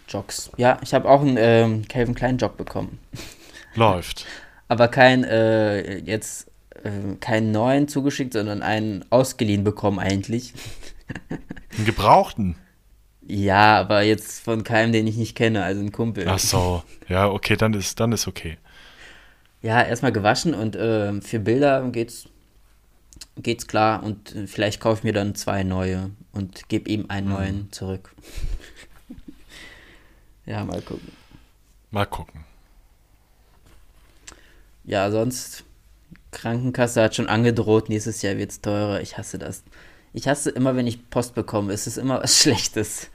Jocks. Ja, ich habe auch einen ähm, Calvin Klein Jog bekommen. Läuft. Aber kein, äh, jetzt, äh, keinen neuen zugeschickt, sondern einen ausgeliehen bekommen eigentlich. Einen gebrauchten. Ja, aber jetzt von keinem, den ich nicht kenne, also ein Kumpel. Ach so. Ja, okay, dann ist, dann ist okay. Ja, erstmal gewaschen und äh, für Bilder geht's, geht's klar und äh, vielleicht kaufe ich mir dann zwei neue und gebe ihm einen neuen zurück. ja, mal gucken. Mal gucken. Ja, sonst, Krankenkasse hat schon angedroht, nächstes Jahr wird's teurer. Ich hasse das. Ich hasse immer, wenn ich Post bekomme. Es ist immer was Schlechtes.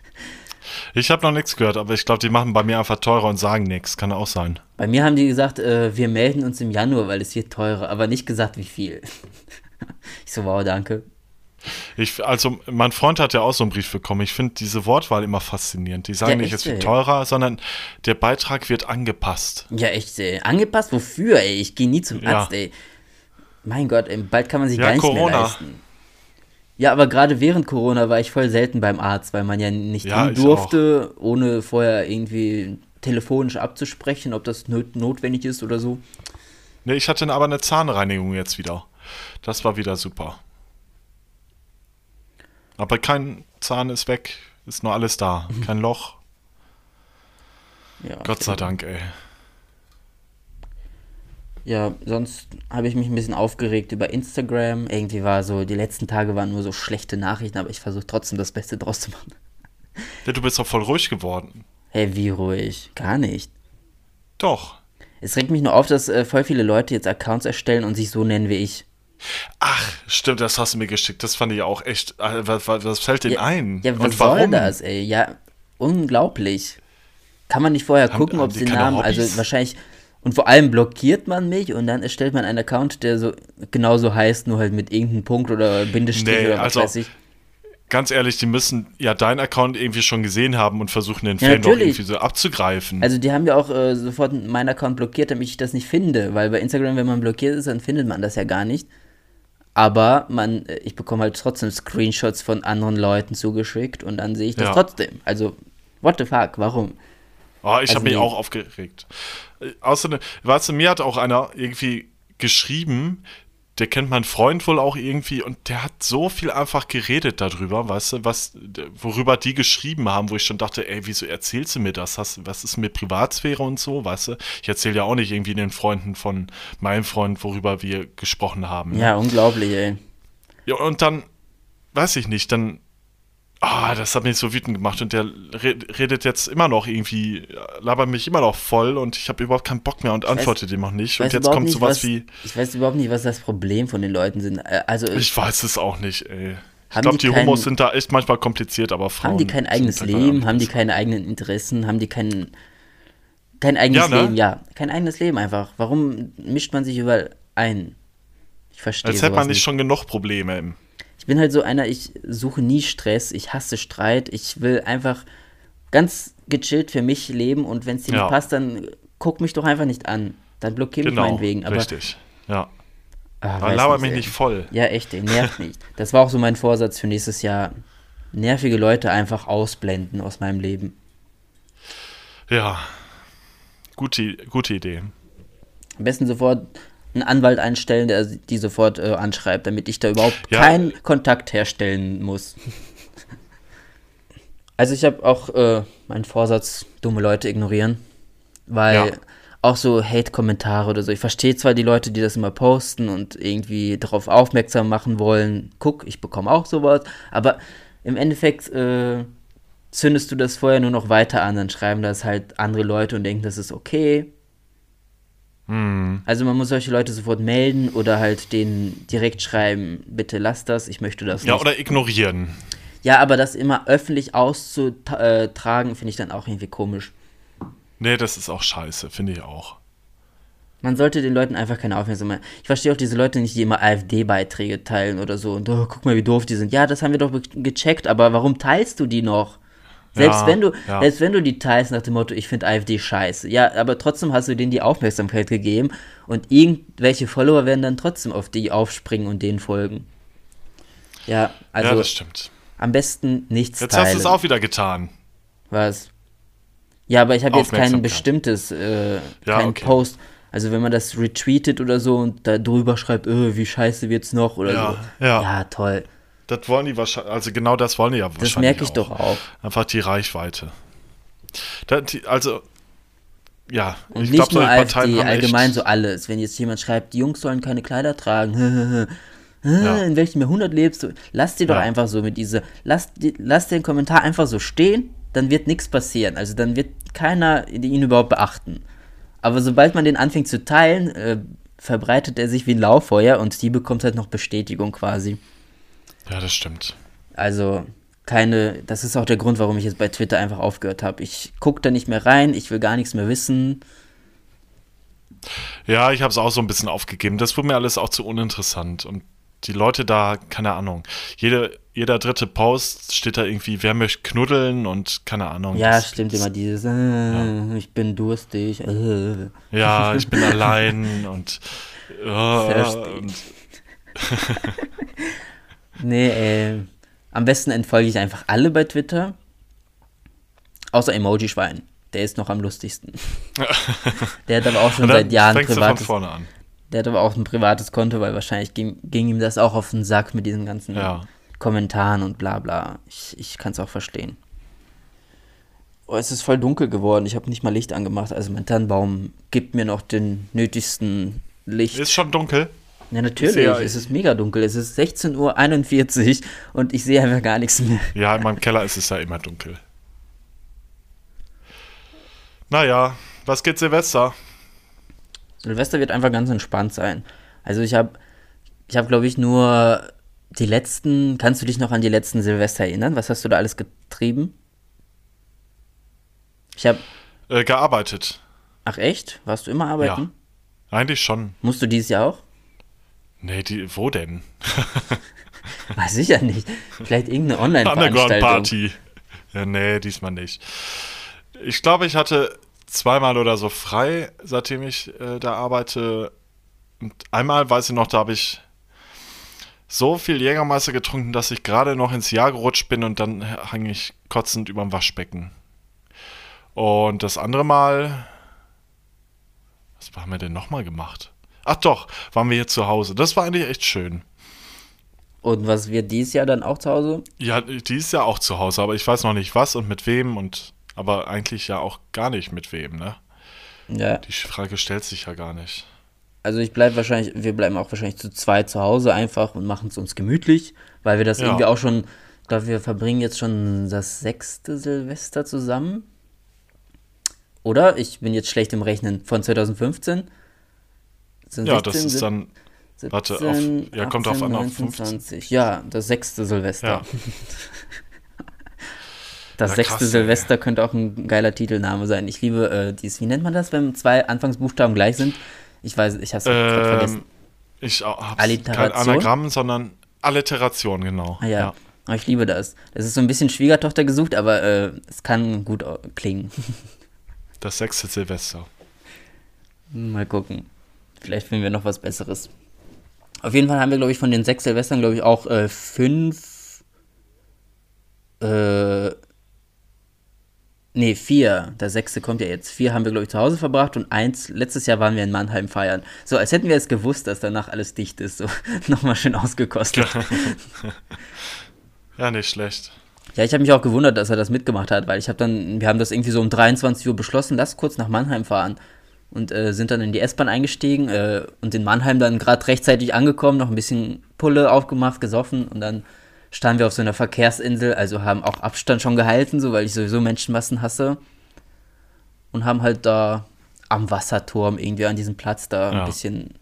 Ich habe noch nichts gehört, aber ich glaube, die machen bei mir einfach teurer und sagen nichts. Kann auch sein. Bei mir haben die gesagt, äh, wir melden uns im Januar, weil es wird teurer, aber nicht gesagt, wie viel. ich so, wow, danke. Ich, also, mein Freund hat ja auch so einen Brief bekommen. Ich finde diese Wortwahl immer faszinierend. Die sagen Ja, nicht, es wird teurer, sondern der Beitrag wird angepasst. Ja, echt, ey. Angepasst? Wofür, ey? Ich gehe nie zum Ja. Arzt, ey. Mein Gott, ey, bald kann man sich Ja, gar nicht mehr Corona. leisten. Ja, aber gerade während Corona war ich voll selten beim Arzt, weil man ja nicht Ja, durfte, ohne vorher irgendwie telefonisch abzusprechen, ob das not notwendig ist oder so. Nee, ich hatte aber eine Zahnreinigung jetzt wieder. Das war wieder super. Aber kein Zahn ist weg, ist nur alles da. Kein Loch. Ja, Gott sei Dank, ey. Ja, sonst habe ich mich ein bisschen aufgeregt über Instagram. Irgendwie war so, die letzten Tage waren nur so schlechte Nachrichten, aber ich versuche trotzdem das Beste draus zu machen. Ja, du bist doch voll ruhig geworden. Hey, wie ruhig? Gar nicht. Doch. Es regt mich nur auf, dass äh, voll viele Leute jetzt Accounts erstellen und sich so nennen wie ich. Ach, stimmt, das hast du mir geschickt. Das fand ich auch echt. äh, Was, was, fällt denn Ja, ein? Ja, was Und soll warum? das, ey? Ja, unglaublich. Kann man nicht vorher Haben- gucken, haben ob sie Namen, also Hobbys? wahrscheinlich. Und vor allem blockiert man mich und dann erstellt man einen Account, der so genauso heißt, nur halt mit irgendeinem Punkt oder Bindestrich Nee, oder was also, weiß ich. Ganz ehrlich, die müssen ja deinen Account irgendwie schon gesehen haben und versuchen den Ja, Fan doch irgendwie so abzugreifen. Also die haben ja auch äh, sofort meinen Account blockiert, damit ich das nicht finde, weil bei Instagram, wenn man blockiert ist, dann findet man das ja gar nicht. Aber man, äh, ich bekomme halt trotzdem Screenshots von anderen Leuten zugeschickt und dann sehe ich das Ja. trotzdem. Also, what the fuck, warum? Oh, ich Also habe mich auch aufgeregt. Äh, Außerdem, weißt du, mir hat auch einer irgendwie geschrieben, der kennt meinen Freund wohl auch irgendwie und der hat so viel einfach geredet darüber, weißt du, was, worüber die geschrieben haben, wo ich schon dachte, ey, wieso erzählst du mir das? Hast, was ist mit Privatsphäre und so, weißt du? Ich erzähle ja auch nicht irgendwie den Freunden von meinem Freund, worüber wir gesprochen haben. ne? Ja, unglaublich, ey. Ja, und dann, weiß ich nicht, dann, ah, das hat mich so wütend gemacht und der re redet jetzt immer noch irgendwie, labert mich immer noch voll und ich habe überhaupt keinen Bock mehr und antwortet ihm auch nicht. Ich Und jetzt kommt nicht, sowas was, wie, Ich weiß überhaupt nicht, was das Problem von den Leuten sind. Äh, Also, ich weiß es auch nicht, ey. Ich glaube, die die, kein- Homos sind da echt manchmal kompliziert, aber Frauen haben die kein eigenes Leben? Haben die keine eigenen Interessen? Haben die kein, kein eigenes Ja, ne? Leben? Ja, kein eigenes Leben einfach. Warum mischt man sich überall ein? Ich verstehe Als hätte man nicht nicht. schon genug Probleme. Im. Ich bin halt so einer, ich suche nie Stress, ich hasse Streit, ich will einfach ganz gechillt für mich leben und wenn es dir Ja. nicht passt, dann guck mich doch einfach nicht an. Dann blockier mich Genau, meinetwegen. Aber richtig. Ja. Ah, Aber weiß laber nicht, mich ey. nicht voll. Ja, echt, ey, nervt nicht. Das war auch so mein Vorsatz für nächstes Jahr. Nervige Leute einfach ausblenden aus meinem Leben. Ja. Gute, gute Idee. Am besten sofort einen Anwalt einstellen, der die sofort äh, anschreibt, damit ich da überhaupt Ja. keinen Kontakt herstellen muss. Also ich habe auch äh, meinen Vorsatz, dumme Leute ignorieren, weil Ja. auch so Hate-Kommentare oder so, ich verstehe zwar die Leute, die das immer posten und irgendwie darauf aufmerksam machen wollen, guck, ich bekomme auch sowas, aber im Endeffekt äh, zündest du das vorher nur noch weiter an, dann schreiben das halt andere Leute und denken, das ist okay. Hm. Also man muss solche Leute sofort melden oder halt denen direkt schreiben, bitte lass das, ich möchte das Ja, nicht. oder ignorieren. ja, aber das immer öffentlich auszutragen, finde ich dann auch irgendwie komisch. Nee, das ist auch scheiße, finde ich auch. Man sollte den Leuten einfach keine Aufmerksamkeit. Ich verstehe auch diese Leute nicht, die immer AfD-Beiträge teilen oder so. Und oh, guck mal, wie doof die sind. Ja, das haben wir doch gecheckt, aber warum teilst du die noch? Selbst Ja, wenn du, ja. selbst wenn du die teilst nach dem Motto, ich finde AfD scheiße. Ja, aber trotzdem hast du denen die Aufmerksamkeit gegeben und irgendwelche Follower werden dann trotzdem auf die aufspringen und denen folgen. Ja, also ja, das stimmt. am besten nichts Jetzt teilen. hast du es auch wieder getan. Was? Ja, aber ich habe jetzt kein bestimmtes, äh, Ja, kein okay. Post. Also wenn man das retweetet oder so und da drüber schreibt, öh, wie scheiße wird's noch oder Ja, so. ja. Ja, toll. Das wollen die wahrscheinlich, also genau das wollen die ja wahrscheinlich Das merke ich auch. doch auch. Einfach die Reichweite. Da, die, also, ja, Und ich glaube, nur AfD, allgemein so alles. Wenn jetzt jemand schreibt, die Jungs sollen keine Kleider tragen, Ja. in welchem Jahrhundert lebst du? Lass die doch Ja. einfach so mit diese, lass, lass den Kommentar einfach so stehen, dann wird nichts passieren. Also dann wird keiner ihn überhaupt beachten. Aber sobald man den anfängt zu teilen, äh, verbreitet er sich wie ein Lauffeuer und die bekommt halt noch Bestätigung quasi. Ja, das stimmt. Also keine, das ist auch der Grund, warum ich jetzt bei Twitter einfach aufgehört habe. Ich gucke da nicht mehr rein, ich will gar nichts mehr wissen. Ja, ich habe es auch so ein bisschen aufgegeben. Das wurde mir alles auch zu uninteressant. Und die Leute da, keine Ahnung, jede, jeder dritte Post steht da irgendwie, wer möchte knuddeln und keine Ahnung. Ja, das- stimmt das, immer dieses, äh, ich bin durstig. Äh. Ja, ich bin allein und, äh, Verstehe. und nee, äh, am besten entfolge ich einfach alle bei Twitter. Außer Emoji-Schwein. Der ist noch am lustigsten. der hat aber auch schon seit Jahren privates. Du von vorne an. Der hat aber auch ein privates Konto, weil wahrscheinlich ging, ging ihm das auch auf den Sack mit diesen ganzen ja. Kommentaren und bla bla. Ich, ich kann es auch verstehen. Oh, es ist voll dunkel geworden. Ich habe nicht mal Licht angemacht. Also mein Tannenbaum gibt mir noch den nötigsten Licht. Ist schon dunkel? Ja, natürlich. Ja, es ist mega dunkel. Es ist 16.41 Uhr und ich sehe einfach gar nichts mehr. Ja, in meinem Keller ist es ja immer dunkel. Naja, was geht Silvester? Silvester wird einfach ganz entspannt sein. Also ich habe, ich habe glaube ich nur die letzten, kannst du dich noch an die letzten Silvester erinnern? Was hast du da alles getrieben? Ich habe äh, gearbeitet. Ach echt? Warst du immer arbeiten? Ja, eigentlich schon. Musst du dieses Jahr auch? Nee, die, wo denn? Weiß ich ja nicht. Vielleicht irgendeine Online-Veranstaltung. Underground-Party. Ja, nee, diesmal nicht. Ich glaube, ich hatte zweimal oder so frei, seitdem ich äh, da arbeite. Und einmal weiß ich noch, da habe ich so viel Jägermeister getrunken, dass ich gerade noch ins Jahr gerutscht bin und dann hang ich kotzend überm Waschbecken. Und das andere Mal, was haben wir denn nochmal gemacht? Ach doch, waren wir hier zu Hause. Das war eigentlich echt schön. Und was wird dieses Jahr dann auch zu Hause? Ja, dieses Jahr auch zu Hause, aber ich weiß noch nicht was und mit wem und aber eigentlich ja auch gar nicht mit wem, ne? Ja. Die Frage stellt sich ja gar nicht. Also ich bleibe wahrscheinlich, wir bleiben auch wahrscheinlich zu zweit zu Hause einfach und machen es uns gemütlich, weil wir das ja. irgendwie auch schon, ich glaube, wir verbringen jetzt schon das sechste Silvester zusammen. Oder? Ich bin jetzt schlecht im Rechnen. Von 2015? Sind ja, 16, das ist dann. 17, warte, auf, ja, 18, kommt auf an, 19, auf 20. Ja, das sechste Silvester. Ja. Das ja, sechste krass, Silvester ey. könnte auch ein geiler Titelname sein. Ich liebe äh, dieses, wie nennt man das, wenn zwei Anfangsbuchstaben gleich sind? Ich weiß, ich habe es ähm, vergessen. Ich habe kein Anagramm, sondern Alliteration, genau. Ah, ja. ja. Aber ich liebe das. Das ist so ein bisschen Schwiegertochter gesucht, aber äh, es kann gut klingen. Das sechste Silvester. Mal gucken. Vielleicht finden wir noch was Besseres. Auf jeden Fall haben wir, glaube ich, von den sechs Silvestern, glaube ich, auch äh, fünf. Äh. Nee, vier. Der sechste kommt ja jetzt. Vier haben wir, glaube ich, zu Hause verbracht und eins, letztes Jahr waren wir in Mannheim feiern. So, als hätten wir jetzt gewusst, dass danach alles dicht ist. So, nochmal schön ausgekostet. ja, nicht schlecht. Ja, ich habe mich auch gewundert, dass er das mitgemacht hat, weil ich habe dann, wir haben das irgendwie so um 23 Uhr beschlossen, lass kurz nach Mannheim fahren. Und äh, sind dann in die S-Bahn eingestiegen äh, und in Mannheim dann gerade rechtzeitig angekommen, noch ein bisschen Pulle aufgemacht, gesoffen und dann standen wir auf so einer Verkehrsinsel, also haben auch Abstand schon gehalten, so weil ich sowieso Menschenmassen hasse. Und haben halt da am Wasserturm irgendwie an diesem Platz da ja. ein bisschen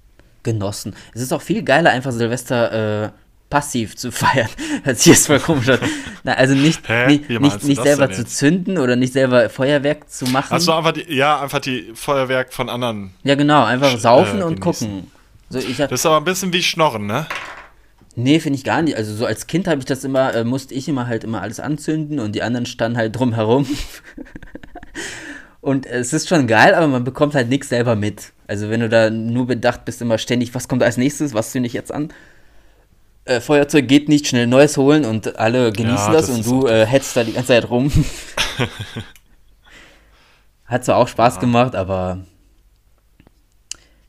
genossen. Es ist auch viel geiler, einfach Silvester äh, passiv zu feiern. Hört sich jetzt voll komisch an. Na, also nicht, nicht, nicht, nicht selber zu zünden oder nicht selber Feuerwerk zu machen. Also einfach die, ja, einfach die Feuerwerk von anderen. Ja, genau, einfach saufen äh, und gucken. So, ich hab, das ist aber ein bisschen wie Schnorren, ne? Nee, finde ich gar nicht. Also so als Kind habe ich das immer, äh, musste ich immer halt immer alles anzünden und die anderen standen halt drumherum. und es ist schon geil, aber man bekommt halt nichts selber mit. Also wenn du da nur bedacht bist, immer ständig, was kommt als nächstes, was zünde ich jetzt an? Äh, Feuerzeug geht nicht, schnell neues holen und alle genießen ja, das, das, und du äh, hetzt da die ganze Zeit rum. Hat zwar auch Spaß ja. gemacht, aber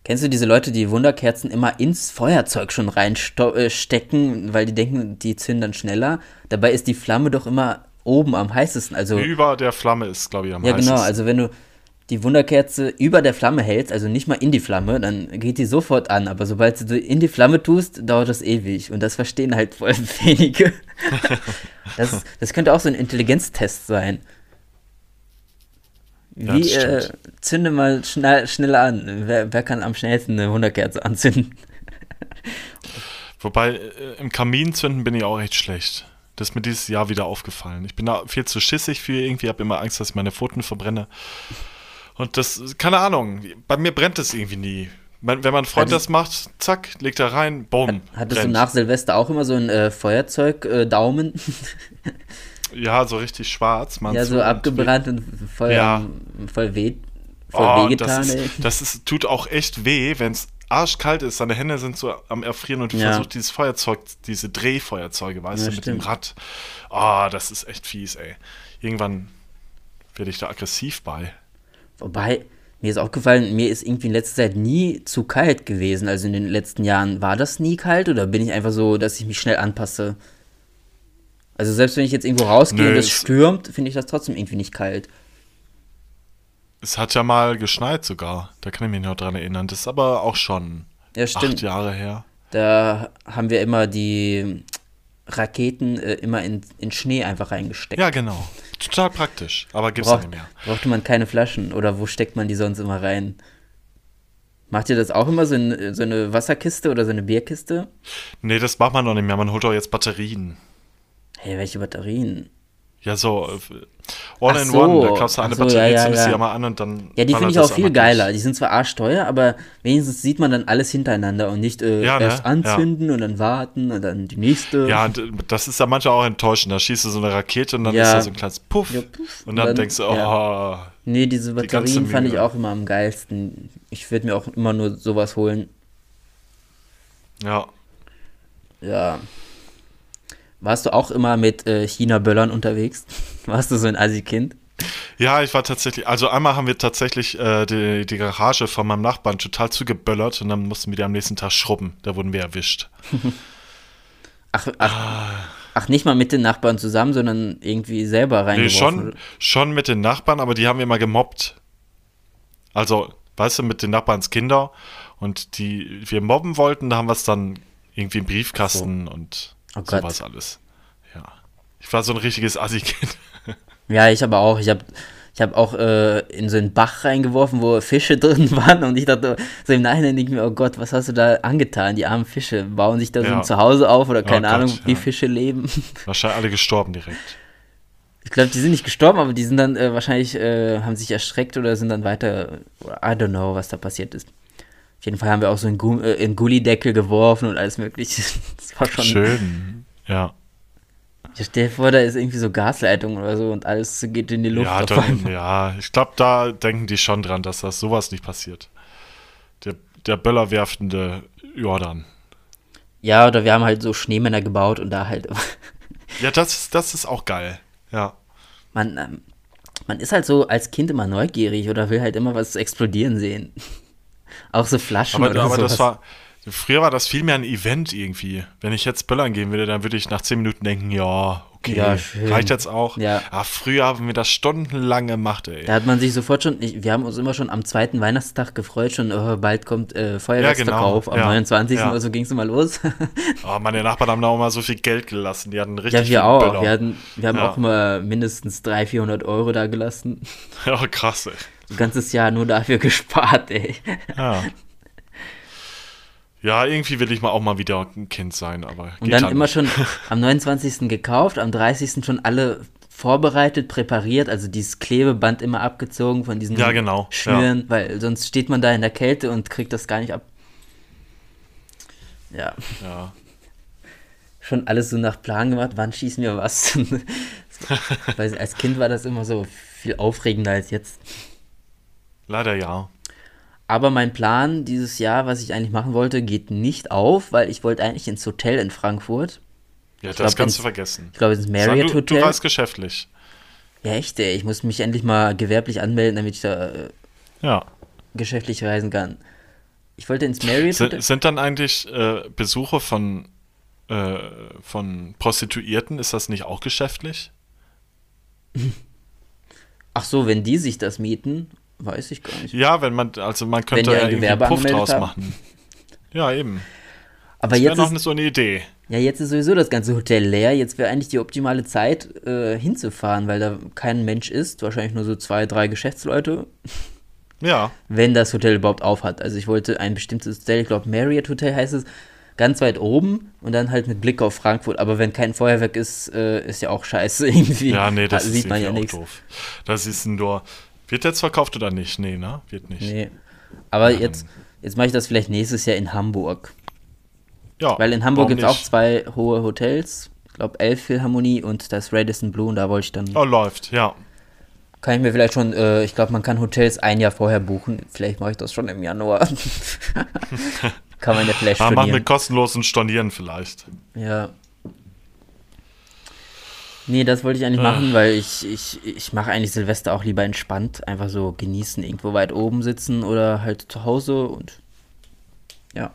kennst du diese Leute, die Wunderkerzen immer ins Feuerzeug schon reinstecken, äh, weil die denken, die zünden dann schneller? Dabei ist die Flamme doch immer oben am heißesten. Also über der Flamme ist, glaube ich, am ja, heißesten. Ja, genau. Also wenn du die Wunderkerze über der Flamme hältst, also nicht mal in die Flamme, dann geht die sofort an. Aber sobald du in die Flamme tust, dauert das ewig. Und das verstehen halt voll wenige. das, das könnte auch so ein Intelligenztest sein. Wie ja, äh, zünde mal schnell, schneller an? Wer, wer, kann am schnellsten eine Wunderkerze anzünden? Wobei, äh, im Kamin zünden bin ich auch echt schlecht. Das ist mir dieses Jahr wieder aufgefallen. Ich bin da viel zu schissig für irgendwie, habe immer Angst, dass ich meine Pfoten verbrenne. Und das, keine Ahnung, bei mir brennt es irgendwie nie. Wenn mein Freund das macht, zack, legt er rein, bumm. Hattest brennt. du nach Silvester auch immer so ein äh, Feuerzeug-Daumen? Äh, ja, so richtig schwarz. Ja, so abgebrannt und voll, ja. voll weh. Voll oh, wehgetan, das, ist, das ist, tut auch echt weh, wenn es arschkalt ist, seine Hände sind so am Erfrieren und du Ja. versuchst dieses Feuerzeug, diese Drehfeuerzeuge, weißt Ja, du, mit dem. Rad. Ah, das ist echt fies, ey. Irgendwann werde ich da aggressiv bei. Wobei, mir ist aufgefallen, mir ist irgendwie in letzter Zeit nie zu kalt gewesen. Also in den letzten Jahren. War das nie kalt oder bin ich einfach so, dass ich mich schnell anpasse? Also selbst wenn ich jetzt irgendwo rausgehe Nö, und es stürmt, finde ich das trotzdem irgendwie nicht kalt. Es hat ja mal geschneit sogar. Da kann ich mich noch dran erinnern. Das ist aber auch schon Ja, acht. Jahre her. Da haben wir immer die Raketen äh, immer in, in Schnee einfach reingesteckt. Ja, genau. Total praktisch. Aber gibt's Braucht, nicht mehr. brauchte man keine Flaschen oder wo steckt man die sonst immer rein? Macht ihr das auch immer so, in, so eine Wasserkiste oder so eine Bierkiste? Nee, das macht man doch nicht mehr. Man holt doch jetzt Batterien. Hey, welche Batterien? Ja, so äh, all Ach in so. one. Da kaufst du eine so, Batterie, ja, ja, zündest ja. die einmal an und dann. Ja, die finde ich auch viel einmal durch. geiler. Die sind zwar arschteuer, aber wenigstens sieht man dann alles hintereinander und nicht äh, Ja, ne? erst anzünden und dann warten und dann die nächste. Ja, und, äh, das ist ja manchmal auch enttäuschend. Da schießt du so eine Rakete und dann Ja. ist da so ein kleines Puff. Ja, puff. Und dann, dann- denkst du, oh, ja. Nee, diese Batterien fand ich auch immer am geilsten. Ich würde mir auch immer nur sowas holen. ja. Ja. Warst du auch immer mit äh, China-Böllern unterwegs? Warst du so ein Assi-Kind? Ja, ich war tatsächlich, also einmal haben wir tatsächlich äh, die, die Garage von meinem Nachbarn total zugeböllert und dann mussten wir die am nächsten Tag schrubben. Da wurden wir erwischt. Ach, ach, ach, nicht mal mit den Nachbarn zusammen, sondern irgendwie selber Nee, reingeworfen. schon, schon mit den Nachbarn, aber die haben wir immer gemobbt. Also, weißt du, mit den Nachbarns Kinder und die wir mobben wollten, da haben wir es dann irgendwie im Briefkasten und Oh Gott. sowas alles. Ja. Ich war so ein richtiges Assi-Kind. Ja, ich aber auch. Ich habe ich hab auch äh, in so einen Bach reingeworfen, wo Fische drin waren und ich dachte, so im Nachhinein denke ich mir, oh Gott, was hast du da angetan? Die armen Fische bauen sich da so Ja. ein Zuhause auf oder keine Gott, Ahnung, wie ja. Fische leben. Wahrscheinlich alle gestorben direkt. Ich glaube, die sind nicht gestorben, aber die sind dann äh, wahrscheinlich, äh, haben sich erschreckt oder sind dann weiter, I don't know, was da passiert ist. Auf jeden Fall haben wir auch so einen, Gu äh, einen Gullideckel geworfen und alles mögliche. Das war schon. Schön. Ja. Ich stell dir vor, da ist irgendwie so Gasleitung oder so und alles geht in die Luft. Ja, dann, ja, ich glaube, da denken die schon dran, dass das sowas nicht passiert. Der, der Böllerwerfende Jordan. ja, oder wir haben halt so Schneemänner gebaut und da halt. Ja, das, ist- das ist auch geil. Ja. man, ähm, man ist halt so als Kind immer neugierig oder will halt immer was explodieren sehen. Auch so Flaschen Aber, oder aber sowas. das war, früher war das viel mehr ein Event irgendwie. Wenn ich jetzt Böllern gehen würde, dann würde ich nach zehn Minuten denken, ja, okay, Ja, reicht jetzt auch. Ja. Aber früher haben wir das stundenlang gemacht, ey. Da hat man sich sofort schon, ich, wir haben uns immer schon am zweiten Weihnachtstag gefreut, schon, oh, bald kommt äh, Feuerwerksverkauf. Ja, Am genau. Ja, 29. ja. oder so ging es immer los. Oh, meine Nachbarn haben da auch mal so viel Geld gelassen. Die hatten richtig ja, wir auch. Böller. Wir, hatten, wir haben auch immer mindestens 300, 400 Euro da gelassen. Ja, krass, ey. Ein ganzes Jahr nur dafür gespart, ey. Ja. Ja, irgendwie will ich mal auch mal wieder ein Kind sein, aber Und dann halt immer nicht. schon am 29. gekauft, am 30. schon alle vorbereitet, präpariert, also dieses Klebeband immer abgezogen von diesen Ja, genau, Schnüren, weil sonst steht man da in der Kälte und kriegt das gar nicht ab. Ja, Ja. schon alles so nach Plan gemacht, wann schießen wir was. weil als Kind war das immer so viel aufregender als jetzt. Leider ja. Aber mein Plan dieses Jahr, was ich eigentlich machen wollte, geht nicht auf, weil ich wollte eigentlich ins Hotel in Frankfurt. Ja, das glaub, kannst ins- du vergessen. Ich glaube, ins Sag, Marriott du, Hotel. du warst geschäftlich. Ja, echt, ey. Ich muss mich endlich mal gewerblich anmelden, damit ich da äh, Ja. geschäftlich reisen kann. Ich wollte ins Marriott Sind, Hotel. sind dann eigentlich äh, Besuche von, äh, von Prostituierten, ist das nicht auch geschäftlich? Ach so, wenn die sich das mieten, weiß ich gar nicht. Ja, wenn man, also man könnte ja irgendwie einen Puff draus haben. machen. Ja, eben. Aber Das jetzt noch ist, so eine Idee. ja, jetzt ist sowieso das ganze Hotel leer. Jetzt wäre eigentlich die optimale Zeit, äh, hinzufahren, weil da kein Mensch ist. Wahrscheinlich nur so zwei, drei Geschäftsleute, Ja, wenn das Hotel überhaupt auf hat. Also ich wollte ein bestimmtes Hotel, ich glaube Marriott Hotel heißt es, ganz weit oben und dann halt mit Blick auf Frankfurt. Aber wenn kein Feuerwerk ist, äh, ist ja auch scheiße irgendwie. ja, nee, das Da ist sieht man ja nichts. doof. Das ist nur. Wird jetzt verkauft oder nicht? Nee, ne? Wird nicht. Nee. Aber Ja, jetzt, jetzt mache ich das vielleicht nächstes Jahr in Hamburg. Ja, Weil in Hamburg gibt es auch zwei hohe Hotels. Ich glaube, Elf Philharmonie und das Radisson Blue. Und da wollte ich dann. Oh, läuft, ja. Kann ich mir vielleicht schon, äh, ich glaube, man kann Hotels ein Jahr vorher buchen. Vielleicht mache ich das schon im Januar. kann man ja vielleicht stornieren. machen wir kostenlosen Stornieren vielleicht. Ja. Nee, das wollte ich eigentlich machen, weil ich, ich, ich mache eigentlich Silvester auch lieber entspannt. Einfach so genießen, irgendwo weit oben sitzen oder halt zu Hause und ja.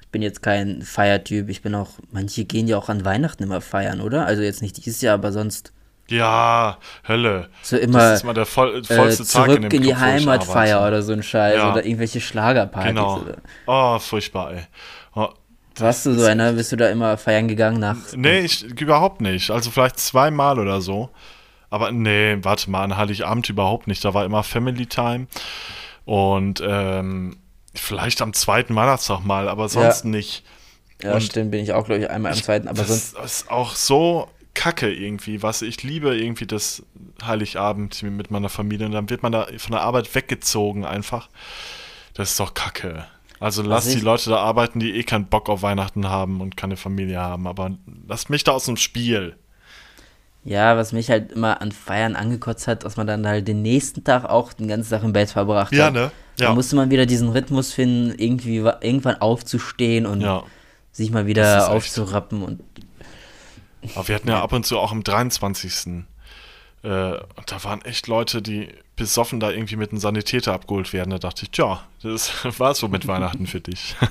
Ich bin jetzt kein Feiertyp. Ich bin auch, manche gehen ja auch an Weihnachten immer feiern, oder? Also jetzt nicht dieses Jahr, aber sonst Ja, Hölle. so immer das ist mal der voll, äh, vollste Tag zurück in in, dem die Club, wo ich Heimatfeier oder so ein Scheiß Ja. oder irgendwelche Schlagerpartys. Genau. Oder. Oh, furchtbar, ey. Oh, Warst du so einer? Bist du da immer feiern gegangen nach? nee, ich überhaupt nicht. Also vielleicht zweimal oder so. Aber nee, warte mal, an Heiligabend überhaupt nicht. Da war immer Family Time. Und ähm, vielleicht am zweiten Weihnachtstag mal, aber sonst nicht. Ja, Und stimmt, bin ich auch, glaube ich, einmal am zweiten, aber das sonst. ist auch so kacke irgendwie, was ich liebe irgendwie das Heiligabend mit meiner Familie und dann wird man da von der Arbeit weggezogen einfach. Das ist doch kacke. Also lass die Leute da arbeiten, die eh keinen Bock auf Weihnachten haben und keine Familie haben, aber lasst mich da aus dem Spiel. Ja, was mich halt immer an Feiern angekotzt hat, dass man dann halt den nächsten Tag auch den ganzen Tag im Bett verbracht Ja, hat. ne? Da Ja. musste man wieder diesen Rhythmus finden, irgendwie wa- irgendwann aufzustehen und Ja. sich mal wieder aufzurappen und Aber wir hatten ja ab und zu auch am 23. Äh, und da waren echt Leute, die besoffen da irgendwie mit einem Sanitäter abgeholt werden. Da dachte ich, tja, das war so mit Weihnachten für dich.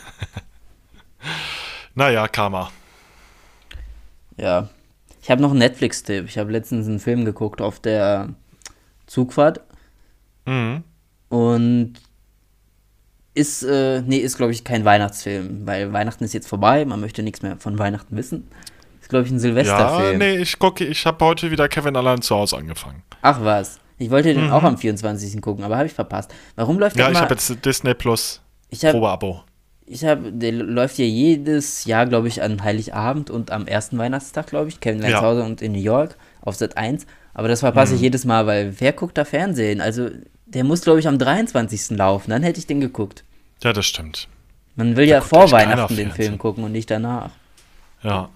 naja, Karma. ja. Ich habe noch einen Netflix-Tipp. Ich habe letztens einen Film geguckt auf der Zugfahrt Mhm. und ist, äh, nee, ist glaube ich kein Weihnachtsfilm, weil Weihnachten ist jetzt vorbei, man möchte nichts mehr von Weihnachten wissen. Ist glaube ich ein Ja, Silvesterfilm. nee, ich gucke, ich habe heute wieder Kevin allein zu Hause angefangen. Ach was. Ich wollte den auch am 24. gucken, aber habe ich verpasst. Warum läuft der Mhm. Ja, ich habe jetzt Disney Plus ich habe, Probeabo. ich habe, der läuft ja jedes Jahr, glaube ich, an Heiligabend und am ersten Weihnachtstag, glaube ich. Kevin Ja. zu Hause und in New York auf Sat 1. Aber das verpasse ich Mhm. jedes Mal, weil wer guckt da Fernsehen? Also, der muss, glaube ich, am 23. laufen. Dann hätte ich den geguckt. Ja, das stimmt. Man will ja guckt vor Weihnachten den. Film gucken und nicht danach. Ja.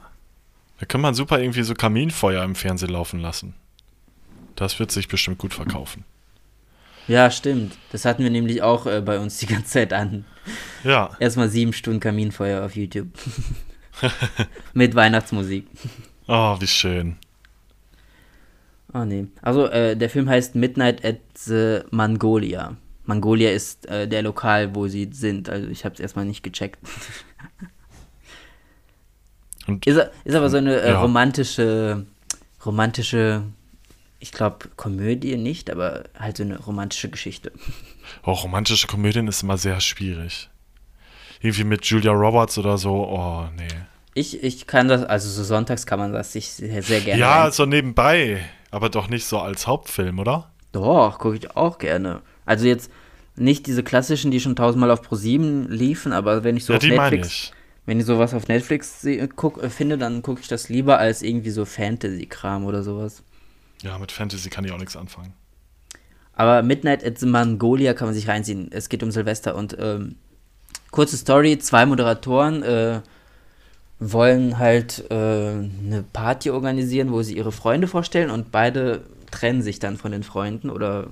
Da kann man super irgendwie so Kaminfeuer im Fernsehen laufen lassen. Das wird sich bestimmt gut verkaufen. Ja, stimmt. Das hatten wir nämlich auch äh, bei uns die ganze Zeit an. Ja, Erstmal sieben Stunden Kaminfeuer auf YouTube. Mit Weihnachtsmusik. oh, wie schön. Oh nee. Also äh, der Film heißt Midnight at the Mongolia. Mongolia ist äh, der Lokal, wo sie sind. Also ich habe es erstmal nicht gecheckt. Und Ist, ist aber so eine äh, Ja. romantische, romantische, ich glaube Komödie nicht, aber halt so eine romantische Geschichte. auch romantische Komödien ist immer sehr schwierig. Irgendwie mit Julia Roberts oder so, oh, nee. Ich, ich kann das, also so sonntags kann man das sich sehr, sehr gerne. Ja, rein- so nebenbei, aber doch nicht so als Hauptfilm, oder? Doch, gucke ich auch gerne. Also jetzt nicht diese klassischen, die schon tausendmal auf Pro7 liefen, aber wenn ich so ja, auf Netflix ich. Wenn ich sowas auf Netflix guck, äh, finde, dann gucke ich das lieber als irgendwie so Fantasy-Kram oder sowas. Ja, mit Fantasy kann ich auch nichts anfangen. Aber Midnight at the Mongolia kann man sich reinziehen. Es geht um Silvester und ähm, kurze Story, zwei Moderatoren äh, wollen halt äh, eine Party organisieren, wo sie ihre Freunde vorstellen und beide trennen sich dann von den Freunden oder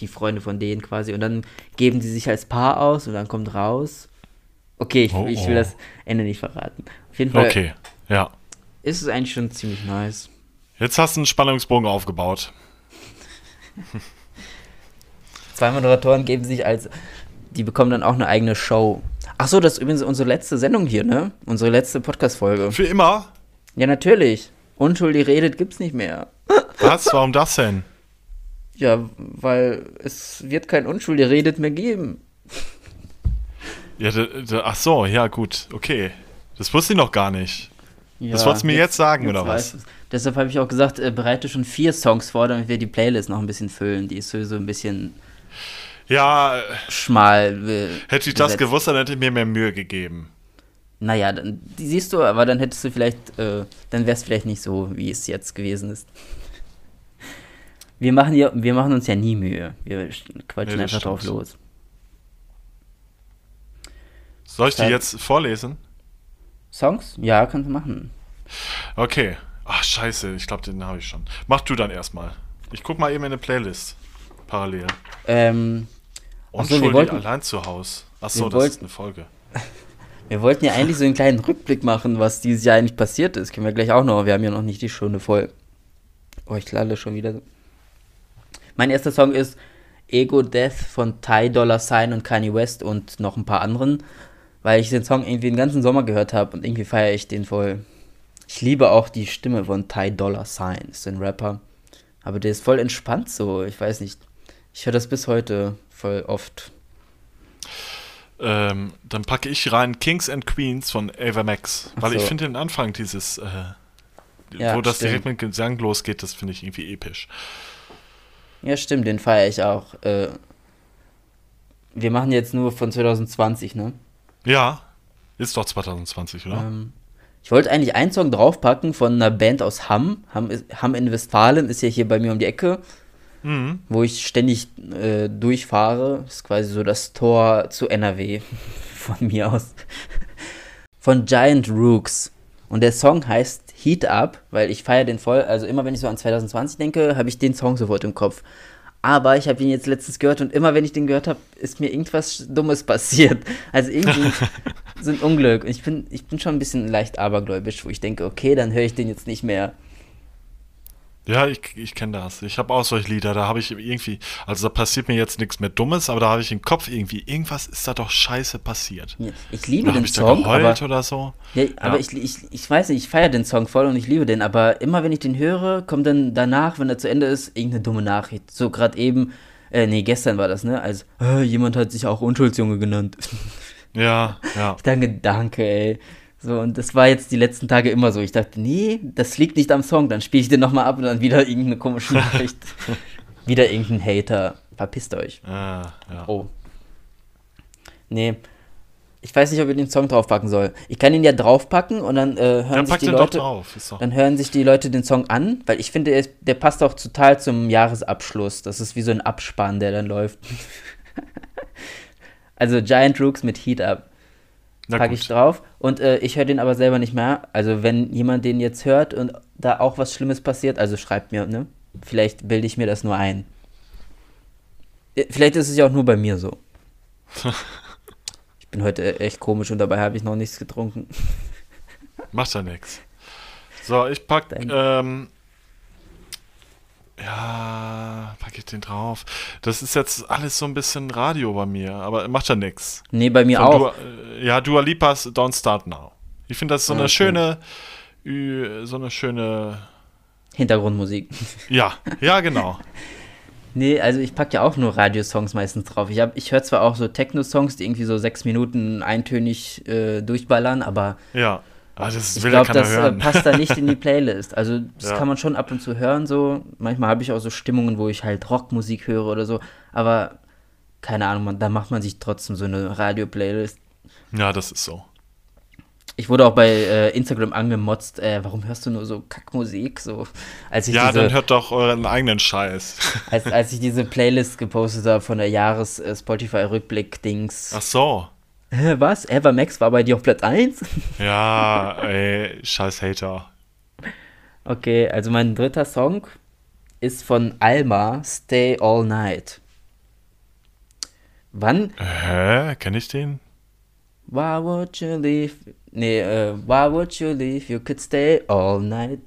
die Freunde von denen quasi und dann geben die sich als Paar aus und dann kommt raus. Okay, ich, Oh, ich oh. will das Ende nicht verraten. Auf jeden Fall Okay, ja. ist es eigentlich schon ziemlich nice. Jetzt hast du einen Spannungsbogen aufgebaut. Zwei Moderatoren geben sich als. Die bekommen dann auch eine eigene Show. Ach so, das ist übrigens unsere letzte Sendung hier, ne? Unsere letzte Podcast-Folge. Für immer? Ja, natürlich. Unschuldig redet gibt's nicht mehr. Was? Warum das denn? Ja, weil es wird kein Unschuldig redet mehr geben. Ja, ach so, ja, gut, okay. Das wusste ich noch gar nicht. Ja, Das wolltest du mir jetzt sagen, oder was? Deshalb habe ich auch gesagt, äh, bereite schon vier Songs vor, damit wir die Playlist noch ein bisschen füllen. Die ist sowieso ein bisschen Ja, schmal. äh, hätte ich das gewusst, dann hätte ich mir mehr Mühe gegeben. Naja, dann, die siehst du, aber dann hättest du vielleicht, äh, dann wäre es vielleicht nicht so, wie es jetzt gewesen ist. Wir machen, ja, wir machen uns ja nie Mühe. Wir quatschen Nee, einfach drauf los. Soll ich die jetzt vorlesen? Songs? Ja, kannst du machen. Okay, Ach, scheiße, ich glaube, den habe ich schon. Mach du dann erstmal. Ich guck mal eben in eine Playlist. Parallel. Ähm, Unschuldig wir wollten- allein zu Hause. Achso, wir das ist wollten- eine Folge. wir wollten ja eigentlich so einen kleinen Rückblick machen, was dieses Jahr eigentlich passiert ist. Können wir gleich auch noch. Wir haben ja noch nicht die Stunde voll. Oh, ich lalle schon wieder. Mein erster Song ist Ego Death von Ty Dollar Sign und Kanye West und noch ein paar anderen, weil ich den Song irgendwie den ganzen Sommer gehört habe und irgendwie feiere ich den voll. Ich liebe auch die Stimme von Ty Dollar Sign, ist ein Rapper. Aber der ist voll entspannt so, ich weiß nicht. Ich höre das bis heute voll oft. Ähm, dann packe ich rein Kings and Queens von Ava Max. Weil ich so. finde den Anfang dieses, äh, Ja, wo das stimmt. direkt mit Gesang losgeht, das finde ich irgendwie episch. Ja, stimmt, den feiere ich auch. Äh, wir machen jetzt nur von 2020, ne? Ja, ist doch 2020, oder? Ähm, ich wollte eigentlich einen Song draufpacken von einer Band aus Hamm. Hamm, ist, Hamm in Westfalen ist ja hier bei mir um die Ecke, Mhm. wo ich ständig äh, durchfahre. Ist quasi so das Tor zu NRW von mir aus. Von Giant Rooks. Und der Song heißt Heat Up, weil ich feiere den voll. Also immer wenn ich so an 2020 denke, habe ich den Song sofort im Kopf. Aber ich habe ihn jetzt letztens gehört und immer wenn ich den gehört habe, ist mir irgendwas Dummes passiert. Also irgendwie so ein Unglück. Und ich bin, ich bin schon ein bisschen leicht abergläubisch, wo ich denke, okay, dann höre ich den jetzt nicht mehr. Ja, ich, ich kenne das. Ich habe auch solche Lieder, da habe ich irgendwie, also da passiert mir jetzt nichts mehr Dummes, aber da habe ich im Kopf irgendwie, irgendwas ist da doch scheiße passiert. Ja, Ich liebe Oder den ich da Song, aber, oder so? ja, aber Ja. Ich, ich, ich weiß nicht, ich feiere den Song voll und ich liebe den, aber immer wenn ich den höre, kommt dann danach, wenn er zu Ende ist, irgendeine dumme Nachricht. So gerade eben, äh, nee, gestern war das, ne? Also, äh, jemand hat sich auch Unschuldsjunge genannt. Ja, ja. Ich danke, danke, ey. So, und das war jetzt die letzten Tage immer so. Ich dachte, nee, das liegt nicht am Song, dann spiele ich den nochmal ab und dann wieder irgendeine komische Nachricht. wieder irgendein Hater. Verpisst euch. Ja, ja. Oh. Nee. Ich weiß nicht, ob ich den Song draufpacken soll. Ich kann ihn ja draufpacken und dann äh, hören Dann sich die Leute. Dann hören sich die Leute den Song an, weil ich finde, der, der passt auch total zum Jahresabschluss. Das ist wie so ein Abspann, der dann läuft. also Giant Rooks mit Heat Up packe ich drauf. Und äh, ich höre den aber selber nicht mehr. Also wenn jemand den jetzt hört und da auch was Schlimmes passiert, also schreibt mir, ne? Vielleicht bilde ich mir das nur ein. Äh, Vielleicht ist es ja auch nur bei mir so. ich bin heute echt komisch und dabei habe ich noch nichts getrunken. Macht ja nichts. So, ich pack, ähm, ja, pack ich den drauf. Das ist jetzt alles so ein bisschen Radio bei mir, aber macht ja nichts. Nee, bei mir Von auch. Dua, ja, Dua Lipas Don't Start Now. Ich finde, das ist so eine Okay. schöne, so eine schöne, Hintergrundmusik. ja, ja, genau. Nee, also ich packe ja auch nur Radiosongs meistens drauf. Ich, hab- ich höre zwar auch so Techno-Songs, die irgendwie so sechs Minuten eintönig äh, durchballern, aber Ja. Aber das ich will glaube, das äh, hören. passt da nicht in die Playlist. Also das Ja. kann man schon ab und zu hören so. Manchmal habe ich auch so Stimmungen, wo ich halt Rockmusik höre oder so. Aber keine Ahnung, man, da macht man sich trotzdem so eine Radio-Playlist. Ja, das ist so. Ich wurde auch bei äh, Instagram angemotzt, äh, warum hörst du nur so Kackmusik? So, als ich Ja, diese, dann hört doch euren eigenen Scheiß. als, als ich diese Playlist gepostet habe von der Jahres-Spotify-Rückblick-Dings. Ach so. Hä, was? Eva Max war bei dir auf Platz 1? Ja, ey, scheiß Hater. Okay, also mein dritter Song ist von Alma, Stay All Night. Wann? Hä? Kenn ich den? Why would you leave? Nee, äh, why would you leave? You could stay all night.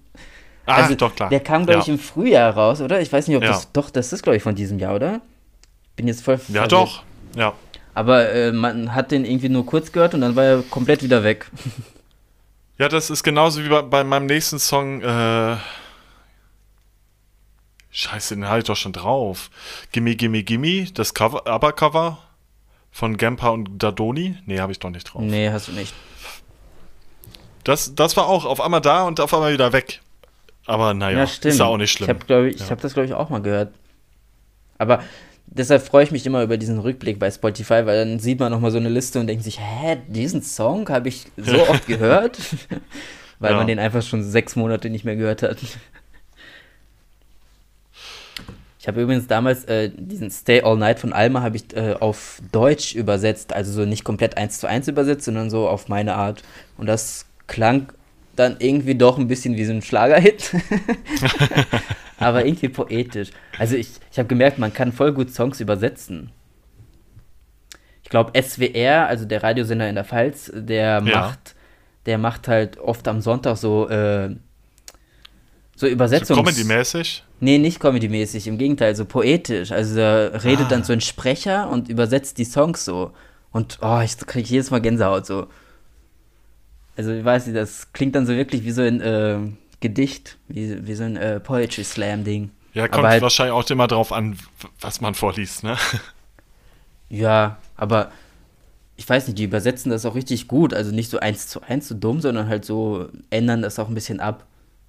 Ah, Also, doch, klar. Der kam, glaube ich, ja. im Frühjahr raus, oder? Ich weiß nicht, ob Ja. das. Doch, das ist, glaube ich, von diesem Jahr, oder? Bin jetzt voll. Ja, verwirrt. doch. Ja. Aber äh, man hat den irgendwie nur kurz gehört und dann war er komplett wieder weg. Ja, das ist genauso wie bei, bei meinem nächsten Song. Äh, Scheiße, den hatte ich doch schon drauf. Gimme, Gimme, Gimme, das Cover, Aber-Cover von Gampa und Dadoni. Nee, habe ich doch nicht drauf. Nee, hast du nicht. Das, das war auch auf einmal da und auf einmal wieder weg. Aber naja, Ja, ist ja auch nicht schlimm. Ich habe, Ja. habe das, glaube ich, auch mal gehört. Aber deshalb freue ich mich immer über diesen Rückblick bei Spotify, weil dann sieht man nochmal so eine Liste und denkt sich, hä, diesen Song habe ich so oft gehört? weil Ja. man den einfach schon sechs Monate nicht mehr gehört hat. Ich habe übrigens damals äh, diesen Stay All Night von Alma habe ich äh, auf Deutsch übersetzt, also so nicht komplett eins zu eins übersetzt, sondern so auf meine Art. Und das klang dann irgendwie doch ein bisschen wie so ein Schlagerhit. aber irgendwie poetisch. Also ich, ich habe gemerkt, man kann voll gut Songs übersetzen. Ich glaube, SWR, also der Radiosender in der Pfalz, der Ja. macht, der macht halt oft am Sonntag so, äh, so So Übersetzungs... Comedy-mäßig? Nee, nicht comedy-mäßig, im Gegenteil, so poetisch. Also da redet Ah. dann so ein Sprecher und übersetzt die Songs so. Und oh, ich kriege jedes Mal Gänsehaut so. Also ich weiß nicht, das klingt dann so wirklich wie so ein äh, Gedicht, wie, wie so ein äh, Poetry Slam-Ding. Ja, kommt halt- wahrscheinlich auch immer drauf an, was man vorliest, ne? Ja, aber ich weiß nicht, die übersetzen das auch richtig gut. Also nicht so eins zu eins so dumm, sondern halt so ändern das auch ein bisschen ab,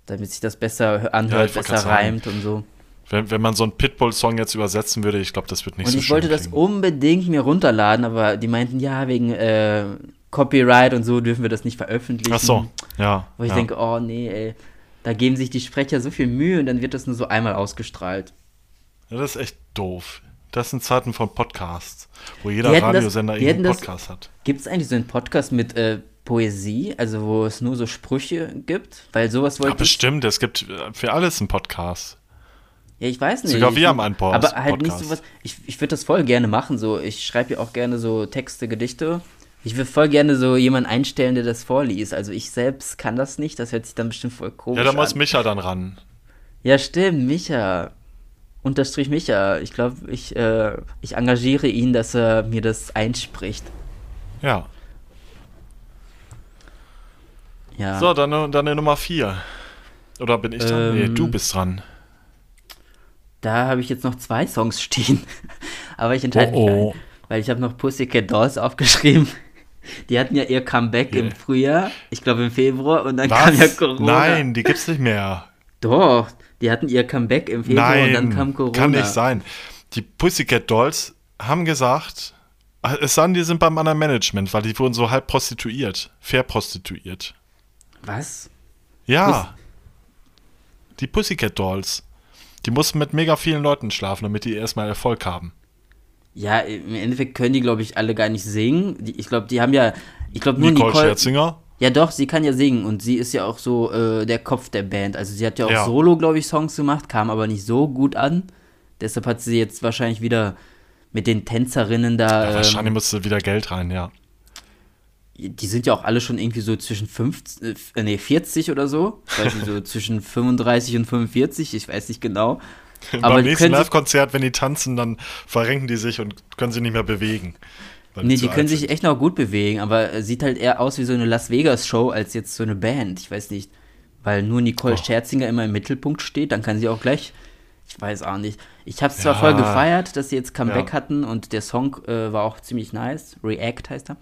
damit sich das besser Ja, anhört, ich wollt besser sagen. reimt und so. Wenn, wenn man so einen Pitbull-Song jetzt übersetzen würde, ich glaube, das wird nicht Und so ich schön wollte das klingen. unbedingt mir runterladen, aber die meinten, ja, wegen äh, Copyright und so dürfen wir das nicht veröffentlichen. Ach so, ja. Wo ich ja. denke, oh nee, ey, da geben sich die Sprecher so viel Mühe und dann wird das nur so einmal ausgestrahlt. ja, das ist echt doof. Das sind Zeiten von Podcasts, wo jeder das- Radiosender die irgendeinen hätten das- Podcast hat. Gibt es eigentlich so einen Podcast mit äh, Poesie, also wo es nur so Sprüche gibt? Weil sowas Ja, wollte ich. bestimmt, es gibt äh, für alles einen Podcast. Ja, ich weiß nicht. Sogar wir haben einen Post- Aber halt nicht Podcast. sowas. Ich, ich würde das voll gerne machen. So, ich schreibe ja auch gerne so Texte, Gedichte. Ich würde voll gerne so jemanden einstellen, der das vorliest. Also ich selbst kann das nicht. Das hört sich dann bestimmt voll komisch Ja, da muss an. Micha dann ran. Ja, stimmt, Micha. Unterstrich Micha. Ich glaube, ich, äh, ich engagiere ihn, dass er mir das einspricht. Ja. Ja. So, dann, dann eine Nummer 4. Oder bin ich dran? nee, Ähm, du bist dran. Da habe ich jetzt noch zwei Songs stehen. Aber ich entscheide Oh, mich oh. ein, weil ich habe noch Pussycat Dolls aufgeschrieben. Die hatten ja ihr Comeback im Yeah. Frühjahr, ich glaube im Februar, und dann kam ja Was? Corona. Nein, die gibt's nicht mehr. Doch, die hatten ihr Comeback im Februar und dann kam Nein, Corona. kann nicht sein. Die Pussycat Dolls haben gesagt, es sagen, die sind beim anderen Management, weil die wurden so halb prostituiert, verprostituiert. Was? Ja. Die Pussycat Dolls. Die mussten mit mega vielen Leuten schlafen, damit die erstmal Erfolg haben. Ja, im Endeffekt können die, glaube ich, alle gar nicht singen. Die, ich glaube, die haben ja, ich glaube nur Nicole, Nicole. Scherzinger. ja, doch, sie kann ja singen und sie ist ja auch so äh, der Kopf der Band. Also sie hat ja auch Ja. solo, glaube ich, Songs gemacht, kam aber nicht so gut an. Deshalb hat sie jetzt wahrscheinlich wieder mit den Tänzerinnen da. Ja, ähm, wahrscheinlich musste wieder Geld rein, ja. die sind ja auch alle schon irgendwie so zwischen 50, äh, nee, 40 oder so. Ich weiß nicht, so zwischen 35 und 45, ich weiß nicht genau. Aber Beim nächsten Live-Konzert, wenn die tanzen, dann verrenken die sich und können sich nicht mehr bewegen. Nee, die können sich echt noch gut bewegen, aber sieht halt eher aus wie so eine Las Vegas-Show als jetzt so eine Band. Ich weiß nicht. Weil nur Nicole Oh. Scherzinger immer im Mittelpunkt steht, dann kann sie auch gleich. Ich weiß auch nicht. Ich habe es zwar Ja. voll gefeiert, dass sie jetzt Comeback Ja. hatten und der Song äh, war auch ziemlich nice. React heißt er.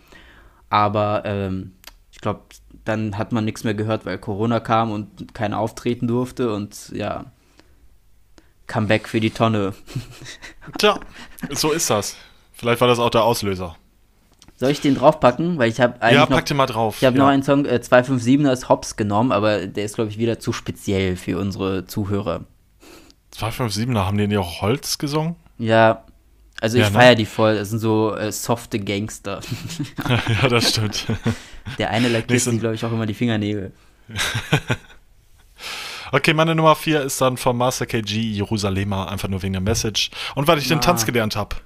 Aber ähm, ich glaube, dann hat man nichts mehr gehört, weil Corona kam und keiner auftreten durfte und ja. Comeback für die Tonne. Tja, so ist das. Vielleicht war das auch der Auslöser. Soll ich den draufpacken? Weil ich habe eigentlich Ja, noch pack den mal drauf. Ich habe ja. noch einen Song, äh, 257er ist Hops genommen, aber der ist, glaube ich, wieder zu speziell für unsere Zuhörer. 257, da haben die nicht auch Holz gesungen? Ja, also ich Ja, ne? feiere die voll. Das sind so äh, softe Gangster. ja, das stimmt. Der eine lackiert sich, glaube ich, auch immer die Fingernägel. Okay, meine Nummer 4 ist dann von Master KG Jerusalemer, einfach nur wegen der Message. Und weil ich den Ah. Tanz gelernt habe.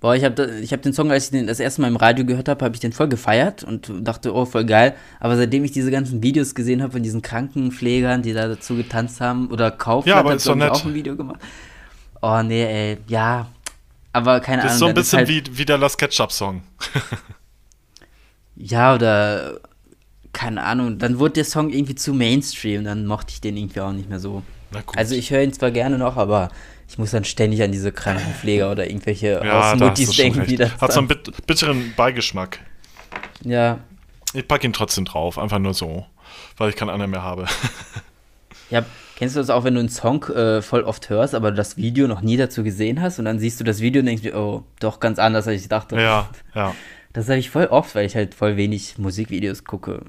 Boah, ich habe ich hab den Song, als ich den das erste Mal im Radio gehört habe, habe ich den voll gefeiert und dachte, oh, voll geil. Aber seitdem ich diese ganzen Videos gesehen habe von diesen Krankenpflegern, die da dazu getanzt haben, oder Kaufland Ja, hat, ist nett. auch ein Video gemacht. Oh, nee, ey, ja. Aber keine Das ist Ahnung. so ein bisschen halt, wie, wie der Last Ketchup-Song. Ja, oder keine Ahnung, dann wurde der Song irgendwie zu Mainstream, dann mochte ich den irgendwie auch nicht mehr so. Also ich höre ihn zwar gerne noch, aber ich muss dann ständig an diese Krankenpfleger oder irgendwelche ja, Hausmuttis denken, die das Hat so einen bit bitteren Beigeschmack. ja, Ich packe ihn trotzdem drauf, einfach nur so, weil ich keinen anderen mehr habe. ja, kennst du das auch, wenn du einen Song äh, voll oft hörst, aber das Video noch nie dazu gesehen hast und dann siehst du das Video und denkst dir, oh, doch ganz anders, als ich dachte. ja, ja. Das habe ich voll oft, weil ich halt voll wenig Musikvideos gucke.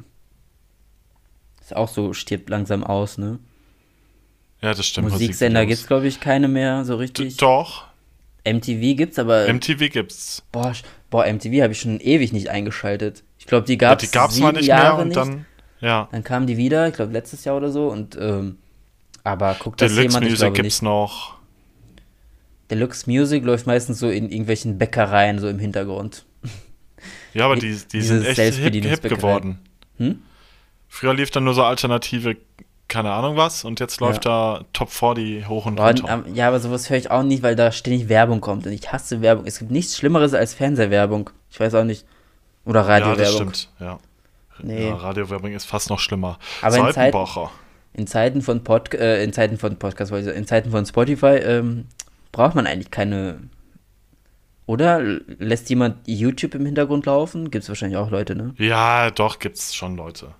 Ist auch so, stirbt langsam aus, ne? Ja, das stimmt. Musiksender Musikvideos. gibt's, glaube ich, keine mehr so D- richtig. Doch, MTV gibt's, aber MTV gibt's. boah, boah, MTV habe ich schon ewig nicht eingeschaltet. Ich glaube, die Ja, gab's die gab's sieben mal nicht Jahre mehr und nicht. dann. Ja. Dann kamen die wieder, ich glaube letztes Jahr oder so. Und ähm, aber guckt das Deluxe jemand? Ich Music glaube gibt's nicht. noch. Deluxe Music läuft meistens so in irgendwelchen Bäckereien so im Hintergrund. Ja, aber die, die diese sind echt hip, hip geworden. Hm? Früher lief dann nur so alternative, keine Ahnung was, und jetzt läuft da Top 40 hoch und runter. ähm, ja, aber sowas höre ich auch nicht, weil da ständig Werbung kommt. Und ich hasse Werbung. Es gibt nichts Schlimmeres als Fernsehwerbung. Ich weiß auch nicht. Oder ja, das Radiowerbung. stimmt. Ja. Nee. ja, Radiowerbung ist fast noch schlimmer. Aber in Zeiten- Seitenbacher. In Zeiten von Pod äh, in Zeiten von Podcast, in Zeiten von Spotify ähm, braucht man eigentlich keine. Oder lässt jemand YouTube im Hintergrund laufen? Gibt es wahrscheinlich auch Leute, ne? Ja, doch, gibt's schon Leute.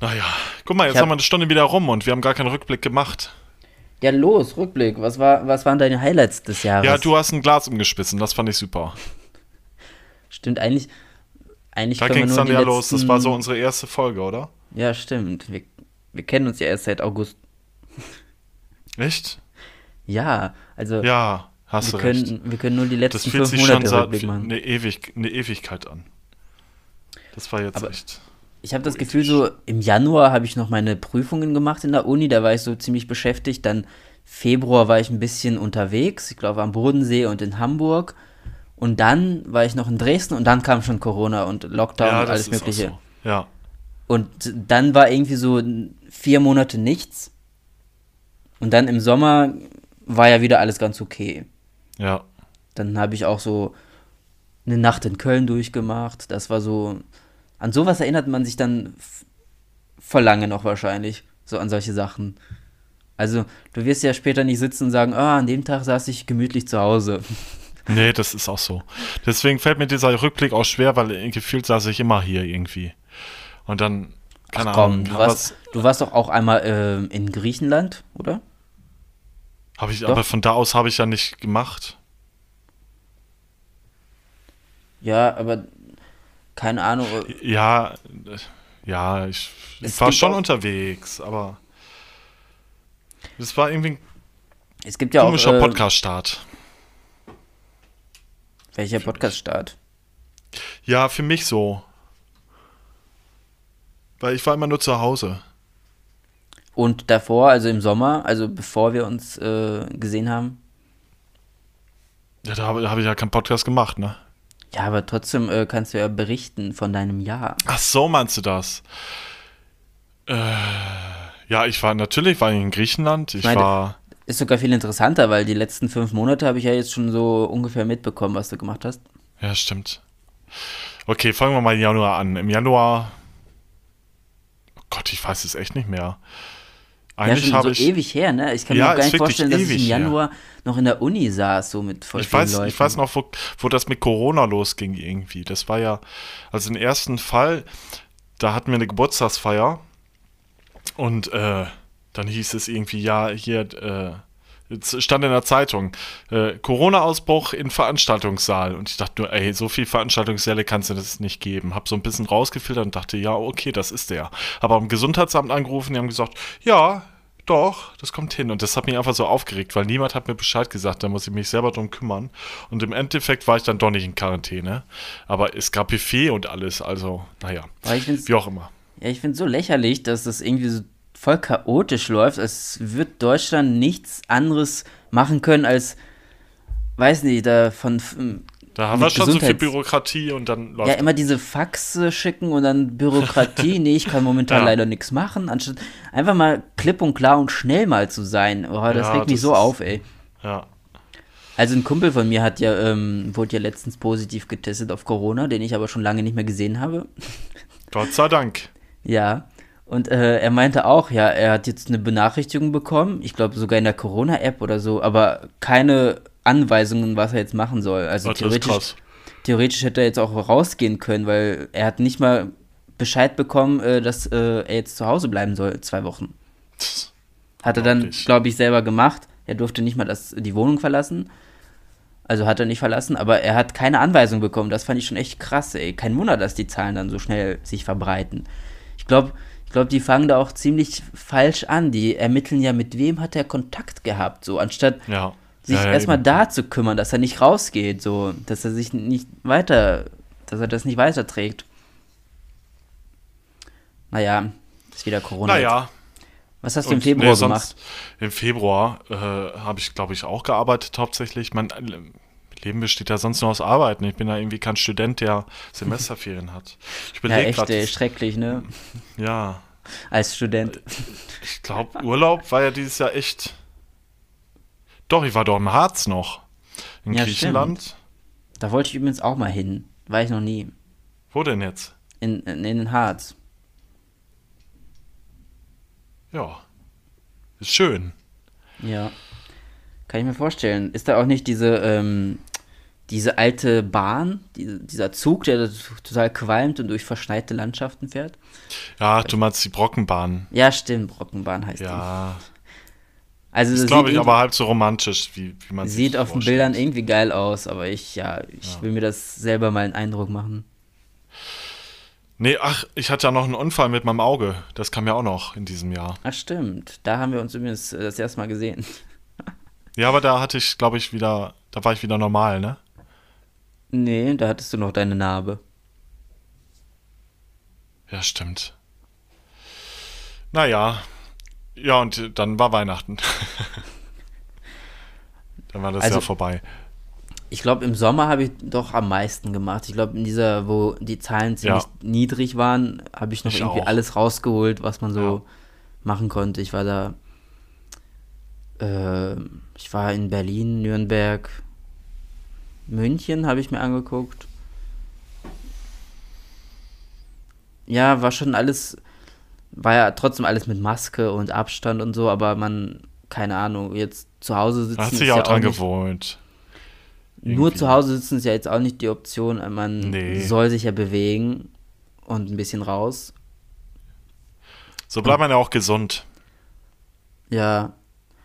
Naja, guck mal, jetzt hab- haben wir eine Stunde wieder rum und wir haben gar keinen Rückblick gemacht. Ja, los, Rückblick. Was, war, was waren deine Highlights des Jahres? Ja, du hast ein Glas umgeschmissen, das fand ich super. Stimmt, eigentlich. eigentlich Da ging es dann ja los, das letzten- war so unsere erste Folge, oder? Ja, stimmt. Wir, wir kennen uns ja erst seit August. Echt? Ja, also Ja, hast wir, du recht. können, wir können nur die Das letzten fühlt fünf sich schon Monate seit Rückblick machen. eine, Ewig, eine Ewigkeit an. Das war jetzt Aber- echt. Ich habe das Gefühl, so im Januar habe ich noch meine Prüfungen gemacht in der Uni, da war ich so ziemlich beschäftigt. Dann Februar war ich ein bisschen unterwegs, ich glaube am Bodensee und in Hamburg. Und dann war ich noch in Dresden und dann kam schon Corona und Lockdown Ja, und alles Mögliche. so. Ja, Und dann war irgendwie so vier Monate nichts. Und dann im Sommer war ja wieder alles ganz okay. ja. Dann habe ich auch so eine Nacht in Köln durchgemacht. Das war so. An sowas erinnert man sich dann voll lange noch wahrscheinlich. So an solche Sachen. Also, du wirst ja später nicht sitzen und sagen, ah, an dem Tag saß ich gemütlich zu Hause. Nee, das ist auch so. Deswegen fällt mir dieser Rückblick auch schwer, weil gefühlt saß ich immer hier irgendwie. Und dann, keine Ach komm, Ahnung, du warst, du warst doch auch einmal ähm, in Griechenland, oder? Hab ich, Doch. aber von da aus habe ich ja nicht gemacht. Ja, aber keine Ahnung. Ja, ja, ich, Es war schon auch- unterwegs, aber es war irgendwie ein Es gibt ja auch. komischer äh, Podcast-Start. Welcher Podcast-Start? Ja, für mich so. Weil ich war immer nur zu Hause. Und davor, also im Sommer, also bevor wir uns äh, gesehen haben. Ja, da habe hab ich ja keinen Podcast gemacht, ne? Ja, aber trotzdem äh, kannst du ja berichten von deinem Jahr. Ach so, meinst du das? Äh, ja, ich war natürlich war ich in Griechenland. Ich meine, war. Ist sogar viel interessanter, weil die letzten fünf Monate habe ich ja jetzt schon so ungefähr mitbekommen, was du gemacht hast. Ja, stimmt. Okay, fangen wir mal im Januar an. Im Januar. Oh Gott, ich weiß es echt nicht mehr. Ja, Eigentlich schon habe so ich. ewig her, ne? Ich kann Ja, mir gar nicht vorstellen, dass ich im her. Januar noch in der Uni saß, so mit voll Ich vielen weiß, Leuten. ich weiß noch, wo, wo das mit Corona losging irgendwie. Das war ja, also den ersten Fall, da hatten wir eine Geburtstagsfeier und äh, dann hieß es irgendwie, ja, hier, äh, jetzt stand in der Zeitung, äh, Corona-Ausbruch in Veranstaltungssaal. Und ich dachte nur, ey, so viel Veranstaltungssäle kannst du das nicht geben. Hab so ein bisschen rausgefiltert und dachte, ja, okay, das ist der. Aber am Gesundheitsamt angerufen, die haben gesagt, ja, doch, das kommt hin. Und das hat mich einfach so aufgeregt, weil niemand hat mir Bescheid gesagt. Da muss ich mich selber drum kümmern. Und im Endeffekt war ich dann doch nicht in Quarantäne. Aber es gab Buffet und alles. Also, naja, wie auch immer. ja, ich finde es so lächerlich, dass das irgendwie so voll chaotisch läuft. Es wird Deutschland nichts anderes machen können als, weiß nicht, da von Da haben wir schon so viel Bürokratie und dann läuft Ja, immer diese Faxe schicken und dann Bürokratie. nee, ich kann momentan Ja. leider nichts machen, anstatt einfach mal klipp und klar und schnell mal zu sein. Oh, das Ja, regt mich das so ist- auf, ey. Ja. Also ein Kumpel von mir hat ja, ähm, wurde ja letztens positiv getestet auf Corona, den ich aber schon lange nicht mehr gesehen habe. Gott sei Dank. Ja. Und äh, er meinte auch, ja, er hat jetzt eine Benachrichtigung bekommen, ich glaube sogar in der Corona-App oder so, aber keine Anweisungen, was er jetzt machen soll. Also Das ist theoretisch, theoretisch hätte er jetzt auch rausgehen können, weil er hat nicht mal Bescheid bekommen, äh, dass äh, er jetzt zu Hause bleiben soll, zwei Wochen. Hat er dann, glaube ich, selber gemacht. Er durfte nicht mal das, die Wohnung verlassen. Also hat er nicht verlassen, aber er hat keine Anweisung bekommen. Das fand ich schon echt krass, ey. Kein Wunder, dass die Zahlen dann so schnell sich verbreiten. Ich glaube, ich glaube, die fangen da auch ziemlich falsch an. Die ermitteln ja, mit wem hat er Kontakt gehabt, so anstatt Ja. sich ja, ja, erstmal da zu kümmern, dass er nicht rausgeht, so, dass er sich nicht weiter, dass er das nicht weiterträgt. Naja, ist wieder Corona. Naja. Was hast du im Februar nee, gemacht? Im Februar äh, habe ich, glaube ich, auch gearbeitet hauptsächlich. Mein Leben besteht ja sonst nur aus Arbeiten. Ich bin ja irgendwie kein Student, der Semesterferien hat. Ich ja, echt grad, ey, schrecklich, ne? Ja. Als Student. Ich glaube, Urlaub war ja dieses Jahr echt. Doch, ich war doch im Harz noch. In ja, Griechenland. Stimmt. Da wollte ich übrigens auch mal hin. War ich noch nie. Wo denn jetzt? In, in, in den Harz. Ja. Ist schön. Ja. Kann ich mir vorstellen. Ist da auch nicht diese, ähm, diese alte Bahn, die, dieser Zug, der total qualmt und durch verschneite Landschaften fährt? Ja, du meinst die Brockenbahn. Ja, stimmt, Brockenbahn heißt ja. die. Ja. Also das glaube ich aber halb so romantisch, wie, wie man Sieht auf den Bildern irgendwie geil aus, aber ich, ja, ich ja. will mir das selber mal einen Eindruck machen. Nee, ach, ich hatte ja noch einen Unfall mit meinem Auge. Das kam ja auch noch in diesem Jahr. Ach, stimmt. Da haben wir uns übrigens äh, das erste Mal gesehen. Ja, aber da hatte ich, glaube ich, wieder, da war ich wieder normal, ne? Nee, da hattest du noch deine Narbe. Ja, stimmt. Naja. Ja, und dann war Weihnachten. dann war das also, Jahr vorbei. Ich glaube, im Sommer habe ich doch am meisten gemacht. Ich glaube, in dieser, wo die Zahlen ziemlich ja. niedrig waren, habe ich noch ich irgendwie auch. alles rausgeholt, was man so ja. machen konnte. Ich war da, äh, ich war in Berlin, Nürnberg, München habe ich mir angeguckt. Ja, war schon alles, war ja trotzdem alles mit Maske und Abstand und so, aber man, keine Ahnung, jetzt zu Hause sitzen. Hat sich auch ja dran gewohnt. Nur zu Hause sitzen ist ja jetzt auch nicht die Option. Man nee. soll sich ja bewegen und ein bisschen raus. So bleibt man ja auch gesund. Ja.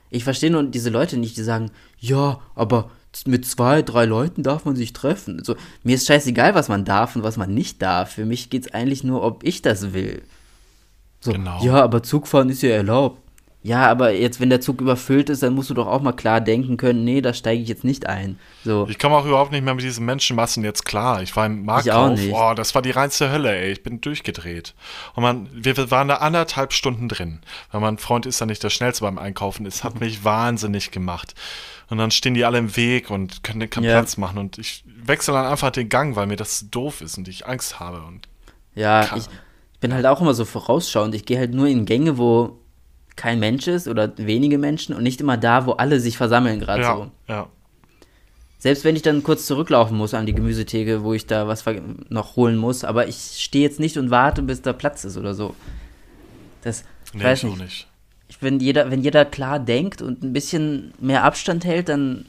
Ich verstehe nur diese Leute nicht, die sagen, ja, aber mit zwei, drei Leuten darf man sich treffen. Also, mir ist scheißegal, was man darf und was man nicht darf. Für mich geht es eigentlich nur, ob ich das will. So, genau. Ja, aber Zugfahren ist ja erlaubt. Ja, aber jetzt, wenn der Zug überfüllt ist, dann musst du doch auch mal klar denken können, nee, da steige ich jetzt nicht ein. So. Ich komme auch überhaupt nicht mehr mit diesen Menschenmassen jetzt klar. Ich war im Marktkauf, oh, das war die reinste Hölle, ey. Ich bin durchgedreht. Und man, wir waren da anderthalb Stunden drin. Weil mein Freund ist ja nicht der Schnellste beim Einkaufen. Es hat mich wahnsinnig gemacht. Und dann stehen die alle im Weg und können keinen ja. Platz machen. Und ich wechsle dann einfach den Gang, weil mir das doof ist und ich Angst habe. Und ja, ich, ich bin halt auch immer so vorausschauend. Ich gehe halt nur in Gänge, wo kein Mensch ist oder wenige Menschen und nicht immer da, wo alle sich versammeln gerade ja, so. Ja. Selbst wenn ich dann kurz zurücklaufen muss an die Gemüsetheke, wo ich da was noch holen muss, aber ich stehe jetzt nicht und warte, bis da Platz ist oder so. Das nee, weiß nicht. nicht. Wenn, jeder, wenn jeder klar denkt und ein bisschen mehr Abstand hält, dann.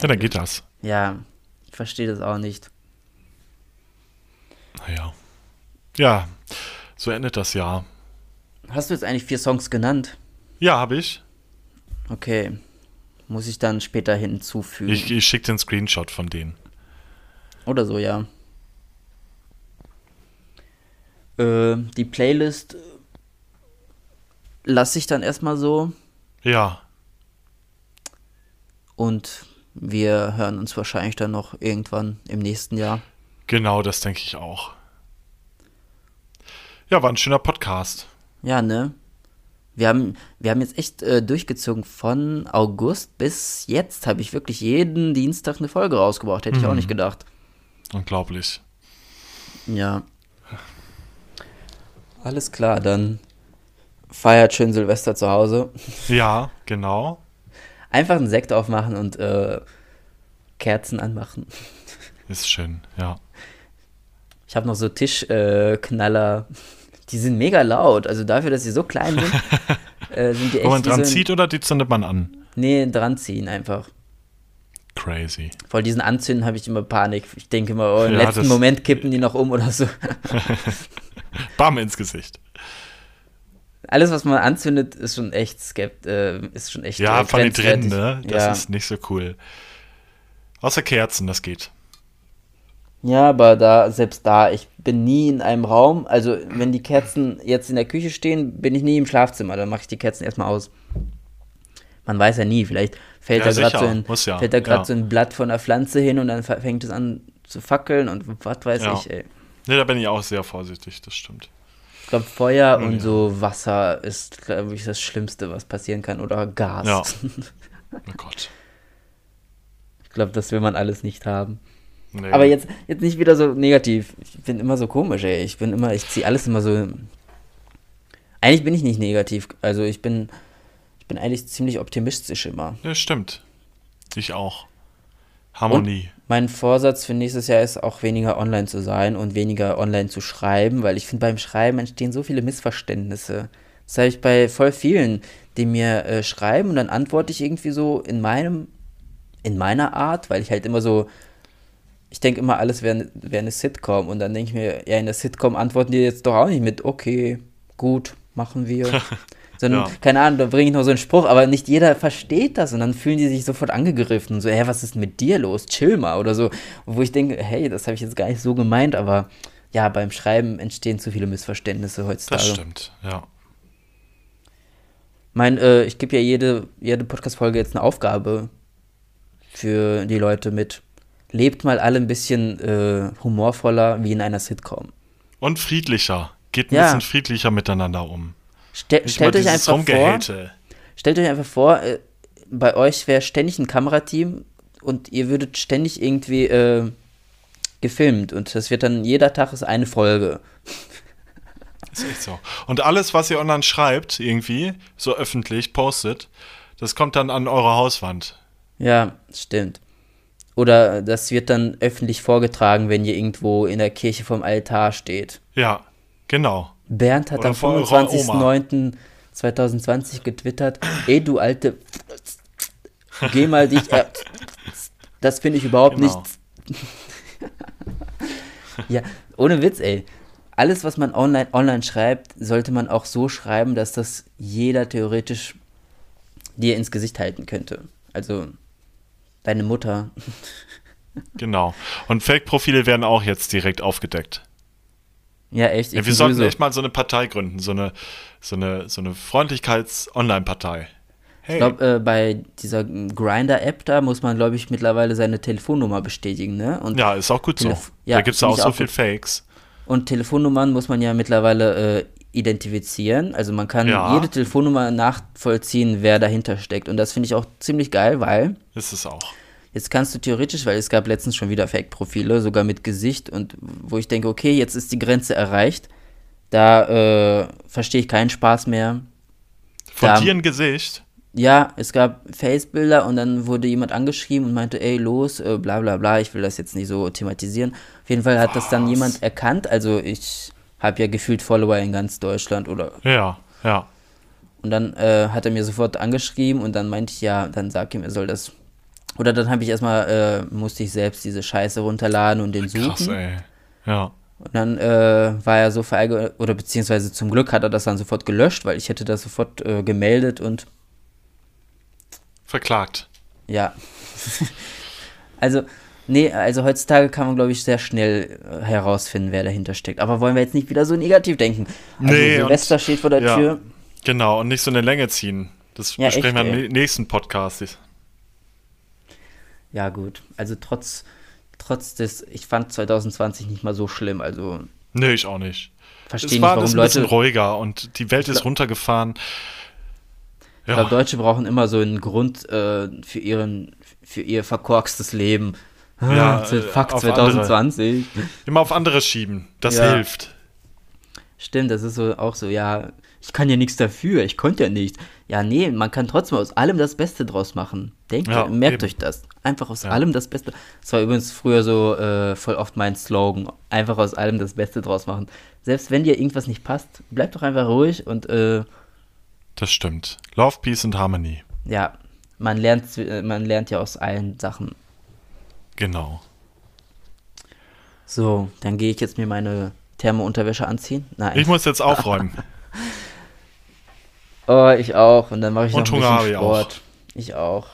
Ja, dann geht das. Ja, ich verstehe das auch nicht. Naja. Ja, so endet das Jahr. Hast du jetzt eigentlich vier Songs genannt? Ja, habe ich. Okay. Muss ich dann später hinzufügen. Ich, ich schicke den Screenshot von denen. Oder so, ja. Äh, die Playlist lasse ich dann erstmal so. Ja. Und wir hören uns wahrscheinlich dann noch irgendwann im nächsten Jahr. Genau, das denke ich auch. Ja, war ein schöner Podcast. Ja, ne? Wir haben, wir haben jetzt echt äh, durchgezogen von August bis jetzt habe ich wirklich jeden Dienstag eine Folge rausgebracht. Hätte mhm. ich auch mhm. nicht gedacht. Unglaublich. Ja. Alles klar, dann feiert schön Silvester zu Hause. Ja, genau. Einfach einen Sekt aufmachen und äh, Kerzen anmachen. Ist schön, ja. Ich habe noch so Tischknaller. Äh, die sind mega laut. Also dafür, dass sie so klein sind, äh, sind die echt. Wo man dran zieht oder die zündet man an? Nee, dran ziehen einfach. Crazy. Vor diesen Anzünden habe ich immer Panik. Ich denke immer, oh, im ja, letzten Moment kippen die noch um oder so. Bam ins Gesicht. Alles, was man anzündet, ist schon echt skept, äh, ist schon echt. Ja, äh, vor allem drin, ne? Das ja. ist nicht so cool. Außer Kerzen, das geht. Ja, aber da, selbst da, ich bin nie in einem Raum. Also, wenn die Kerzen jetzt in der Küche stehen, bin ich nie im Schlafzimmer. Dann mache ich die Kerzen erstmal aus. Man weiß ja nie, vielleicht fällt ja, da gerade so, ein, ja. Fällt da ja. so ein Blatt von der Pflanze hin und dann fängt es an zu fackeln und was weiß ich, ey. Ne, da bin ich auch sehr vorsichtig, das stimmt. Glaube, Feuer und ja. so Wasser ist, glaube ich, das Schlimmste, was passieren kann. Oder Gas. Ja. Oh Gott. Ich glaube, das will man alles nicht haben. Nee. Aber jetzt, jetzt nicht wieder so negativ. Ich bin immer so komisch, ey. Ich bin immer, ich ziehe alles immer so. Eigentlich bin ich nicht negativ. Also ich bin, ich bin eigentlich ziemlich optimistisch immer. Ja, stimmt. Ich auch. Harmonie. Mein Vorsatz für nächstes Jahr ist auch weniger online zu sein und weniger online zu schreiben, weil ich finde, beim Schreiben entstehen so viele Missverständnisse. Das habe ich bei voll vielen, die mir äh, schreiben und dann antworte ich irgendwie so in meinem, in meiner Art, weil ich halt immer so, ich denke immer, alles wäre wär eine Sitcom und dann denke ich mir, ja, in der Sitcom antworten die jetzt doch auch nicht mit, okay, gut, machen wir. Sondern, ja. keine Ahnung, da bringe ich noch so einen Spruch, aber nicht jeder versteht das und dann fühlen die sich sofort angegriffen und so, hä, was ist mit dir los? Chill mal oder so. Wo ich denke, hey, das habe ich jetzt gar nicht so gemeint, aber ja, beim Schreiben entstehen zu viele Missverständnisse heutzutage. Das stimmt, ja. Mein, äh, ich gebe ja jede, jede Podcast-Folge jetzt eine Aufgabe für die Leute mit. Lebt mal alle ein bisschen äh, humorvoller wie in einer Sitcom. Und friedlicher. Geht ein ja. bisschen friedlicher miteinander um. Ste stellt euch einfach vor, stellt euch einfach vor, äh, bei euch wäre ständig ein Kamerateam und ihr würdet ständig irgendwie äh, gefilmt und das wird dann jeder Tag ist eine Folge. Ist echt so. Und alles, was ihr online schreibt, irgendwie, so öffentlich postet, das kommt dann an eure Hauswand. Ja, stimmt. Oder das wird dann öffentlich vorgetragen, wenn ihr irgendwo in der Kirche vom Altar steht. Ja, genau. Bernd hat am 25.09.2020 getwittert, ey du alte, geh mal dich, äh, das finde ich überhaupt genau. nicht. ja, ohne Witz, ey. Alles, was man online, online schreibt, sollte man auch so schreiben, dass das jeder theoretisch dir ins Gesicht halten könnte. Also deine Mutter. genau. Und Fake-Profile werden auch jetzt direkt aufgedeckt. Ja, echt. Ja, wir sollten sowieso. echt mal so eine Partei gründen, so eine, so eine, so eine Freundlichkeits-Online-Partei. Hey. Ich glaube, äh, bei dieser Grinder-App da muss man, glaube ich, mittlerweile seine Telefonnummer bestätigen, ne? Und ja, ist auch gut so. Ja, da gibt es auch so viel Fakes. Und Telefonnummern muss man ja mittlerweile äh, identifizieren. Also man kann ja. jede Telefonnummer nachvollziehen, wer dahinter steckt. Und das finde ich auch ziemlich geil, weil. Ist es auch. Jetzt kannst du theoretisch, weil es gab letztens schon wieder Fake-Profile, sogar mit Gesicht, und wo ich denke, okay, jetzt ist die Grenze erreicht. Da äh, verstehe ich keinen Spaß mehr. Von da, dir ein Gesicht? Ja, es gab Face-Bilder und dann wurde jemand angeschrieben und meinte, ey, los, äh, bla bla bla, ich will das jetzt nicht so thematisieren. Auf jeden Fall hat Was? das dann jemand erkannt. Also ich habe ja gefühlt Follower in ganz Deutschland oder. Ja, ja. Und dann äh, hat er mir sofort angeschrieben und dann meinte ich, ja, dann sag ihm, er soll das oder dann habe ich erstmal, äh, musste ich selbst diese Scheiße runterladen und den suchen. Krass, ey. Ja. Und dann äh, war er so verärgert, oder beziehungsweise zum Glück hat er das dann sofort gelöscht, weil ich hätte das sofort äh, gemeldet und. Verklagt. Ja. also, nee, also heutzutage kann man, glaube ich, sehr schnell äh, herausfinden, wer dahinter steckt. Aber wollen wir jetzt nicht wieder so negativ denken? Also nee, Silvester und, steht vor der ja, Tür. Genau, und nicht so eine Länge ziehen. Das ja, besprechen echt, wir im nächsten Podcast. Ja, gut. Also trotz, trotz des, ich fand 2020 nicht mal so schlimm. Also. Nee, ich auch nicht. Verstehe nicht, warum ein Leute. bisschen ruhiger und die Welt ist runtergefahren. Ja. Ich glaube, Deutsche brauchen immer so einen Grund äh, für, ihren, für ihr verkorkstes Leben. Ja, Fuck 2020. Andere, immer auf andere schieben. Das ja. hilft. Stimmt, das ist so auch so, ja, ich kann ja nichts dafür, ich konnte ja nicht. Ja, nee, man kann trotzdem aus allem das Beste draus machen. Denkt, ja, merkt eben. euch das. Einfach aus ja. allem das Beste. Das war übrigens früher so äh, voll oft mein Slogan. Einfach aus allem das Beste draus machen. Selbst wenn dir irgendwas nicht passt, bleib doch einfach ruhig und äh, Das stimmt. Love, Peace and Harmony. Ja, man lernt, äh, man lernt ja aus allen Sachen. Genau. So, dann gehe ich jetzt mir meine Thermounterwäsche anziehen. Nein. Ich muss jetzt aufräumen. oh, ich auch. Und dann mache ich Und noch ein bisschen Sport. Auch. Ich auch.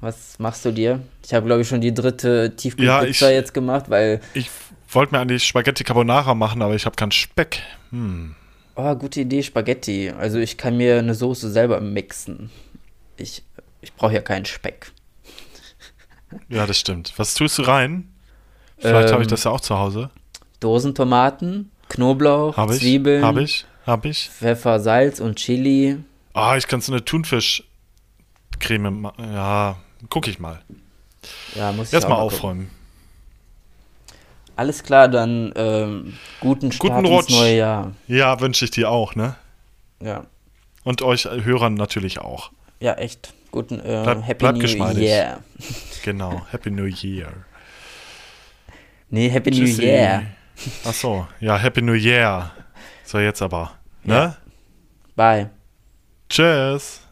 Was machst du dir? Ich habe, glaube ich, schon die dritte Tiefkühlpizza ja, jetzt gemacht, weil. Ich wollte mir eigentlich Spaghetti Carbonara machen, aber ich habe keinen Speck. Hm. Oh, gute Idee, Spaghetti. Also ich kann mir eine Soße selber mixen. Ich, ich brauche ja keinen Speck. Ja, das stimmt. Was tust du rein? Vielleicht ähm, habe ich das ja auch zu Hause. Dosentomaten, Knoblauch, Hab ich, Zwiebeln, hab ich, hab ich. Pfeffer, Salz und Chili. Ah, ich kann so eine Thunfischcreme machen. Ja, guck ich mal. Ja, muss ich Erstmal aufräumen. Alles klar, dann ähm, guten Start Guten ins Rutsch. neue Jahr. Ja, wünsche ich dir auch, ne? Ja, Und euch Hörern natürlich auch. ja echt. Guten äh, Bleib- Happy bleib New geschmeidig. Year. Genau. Happy New Year. Nee, Happy Tschüssi. New Year. Ach so, ja, Happy New Year. So, jetzt aber. Ne? Ja. Bye. Tschüss.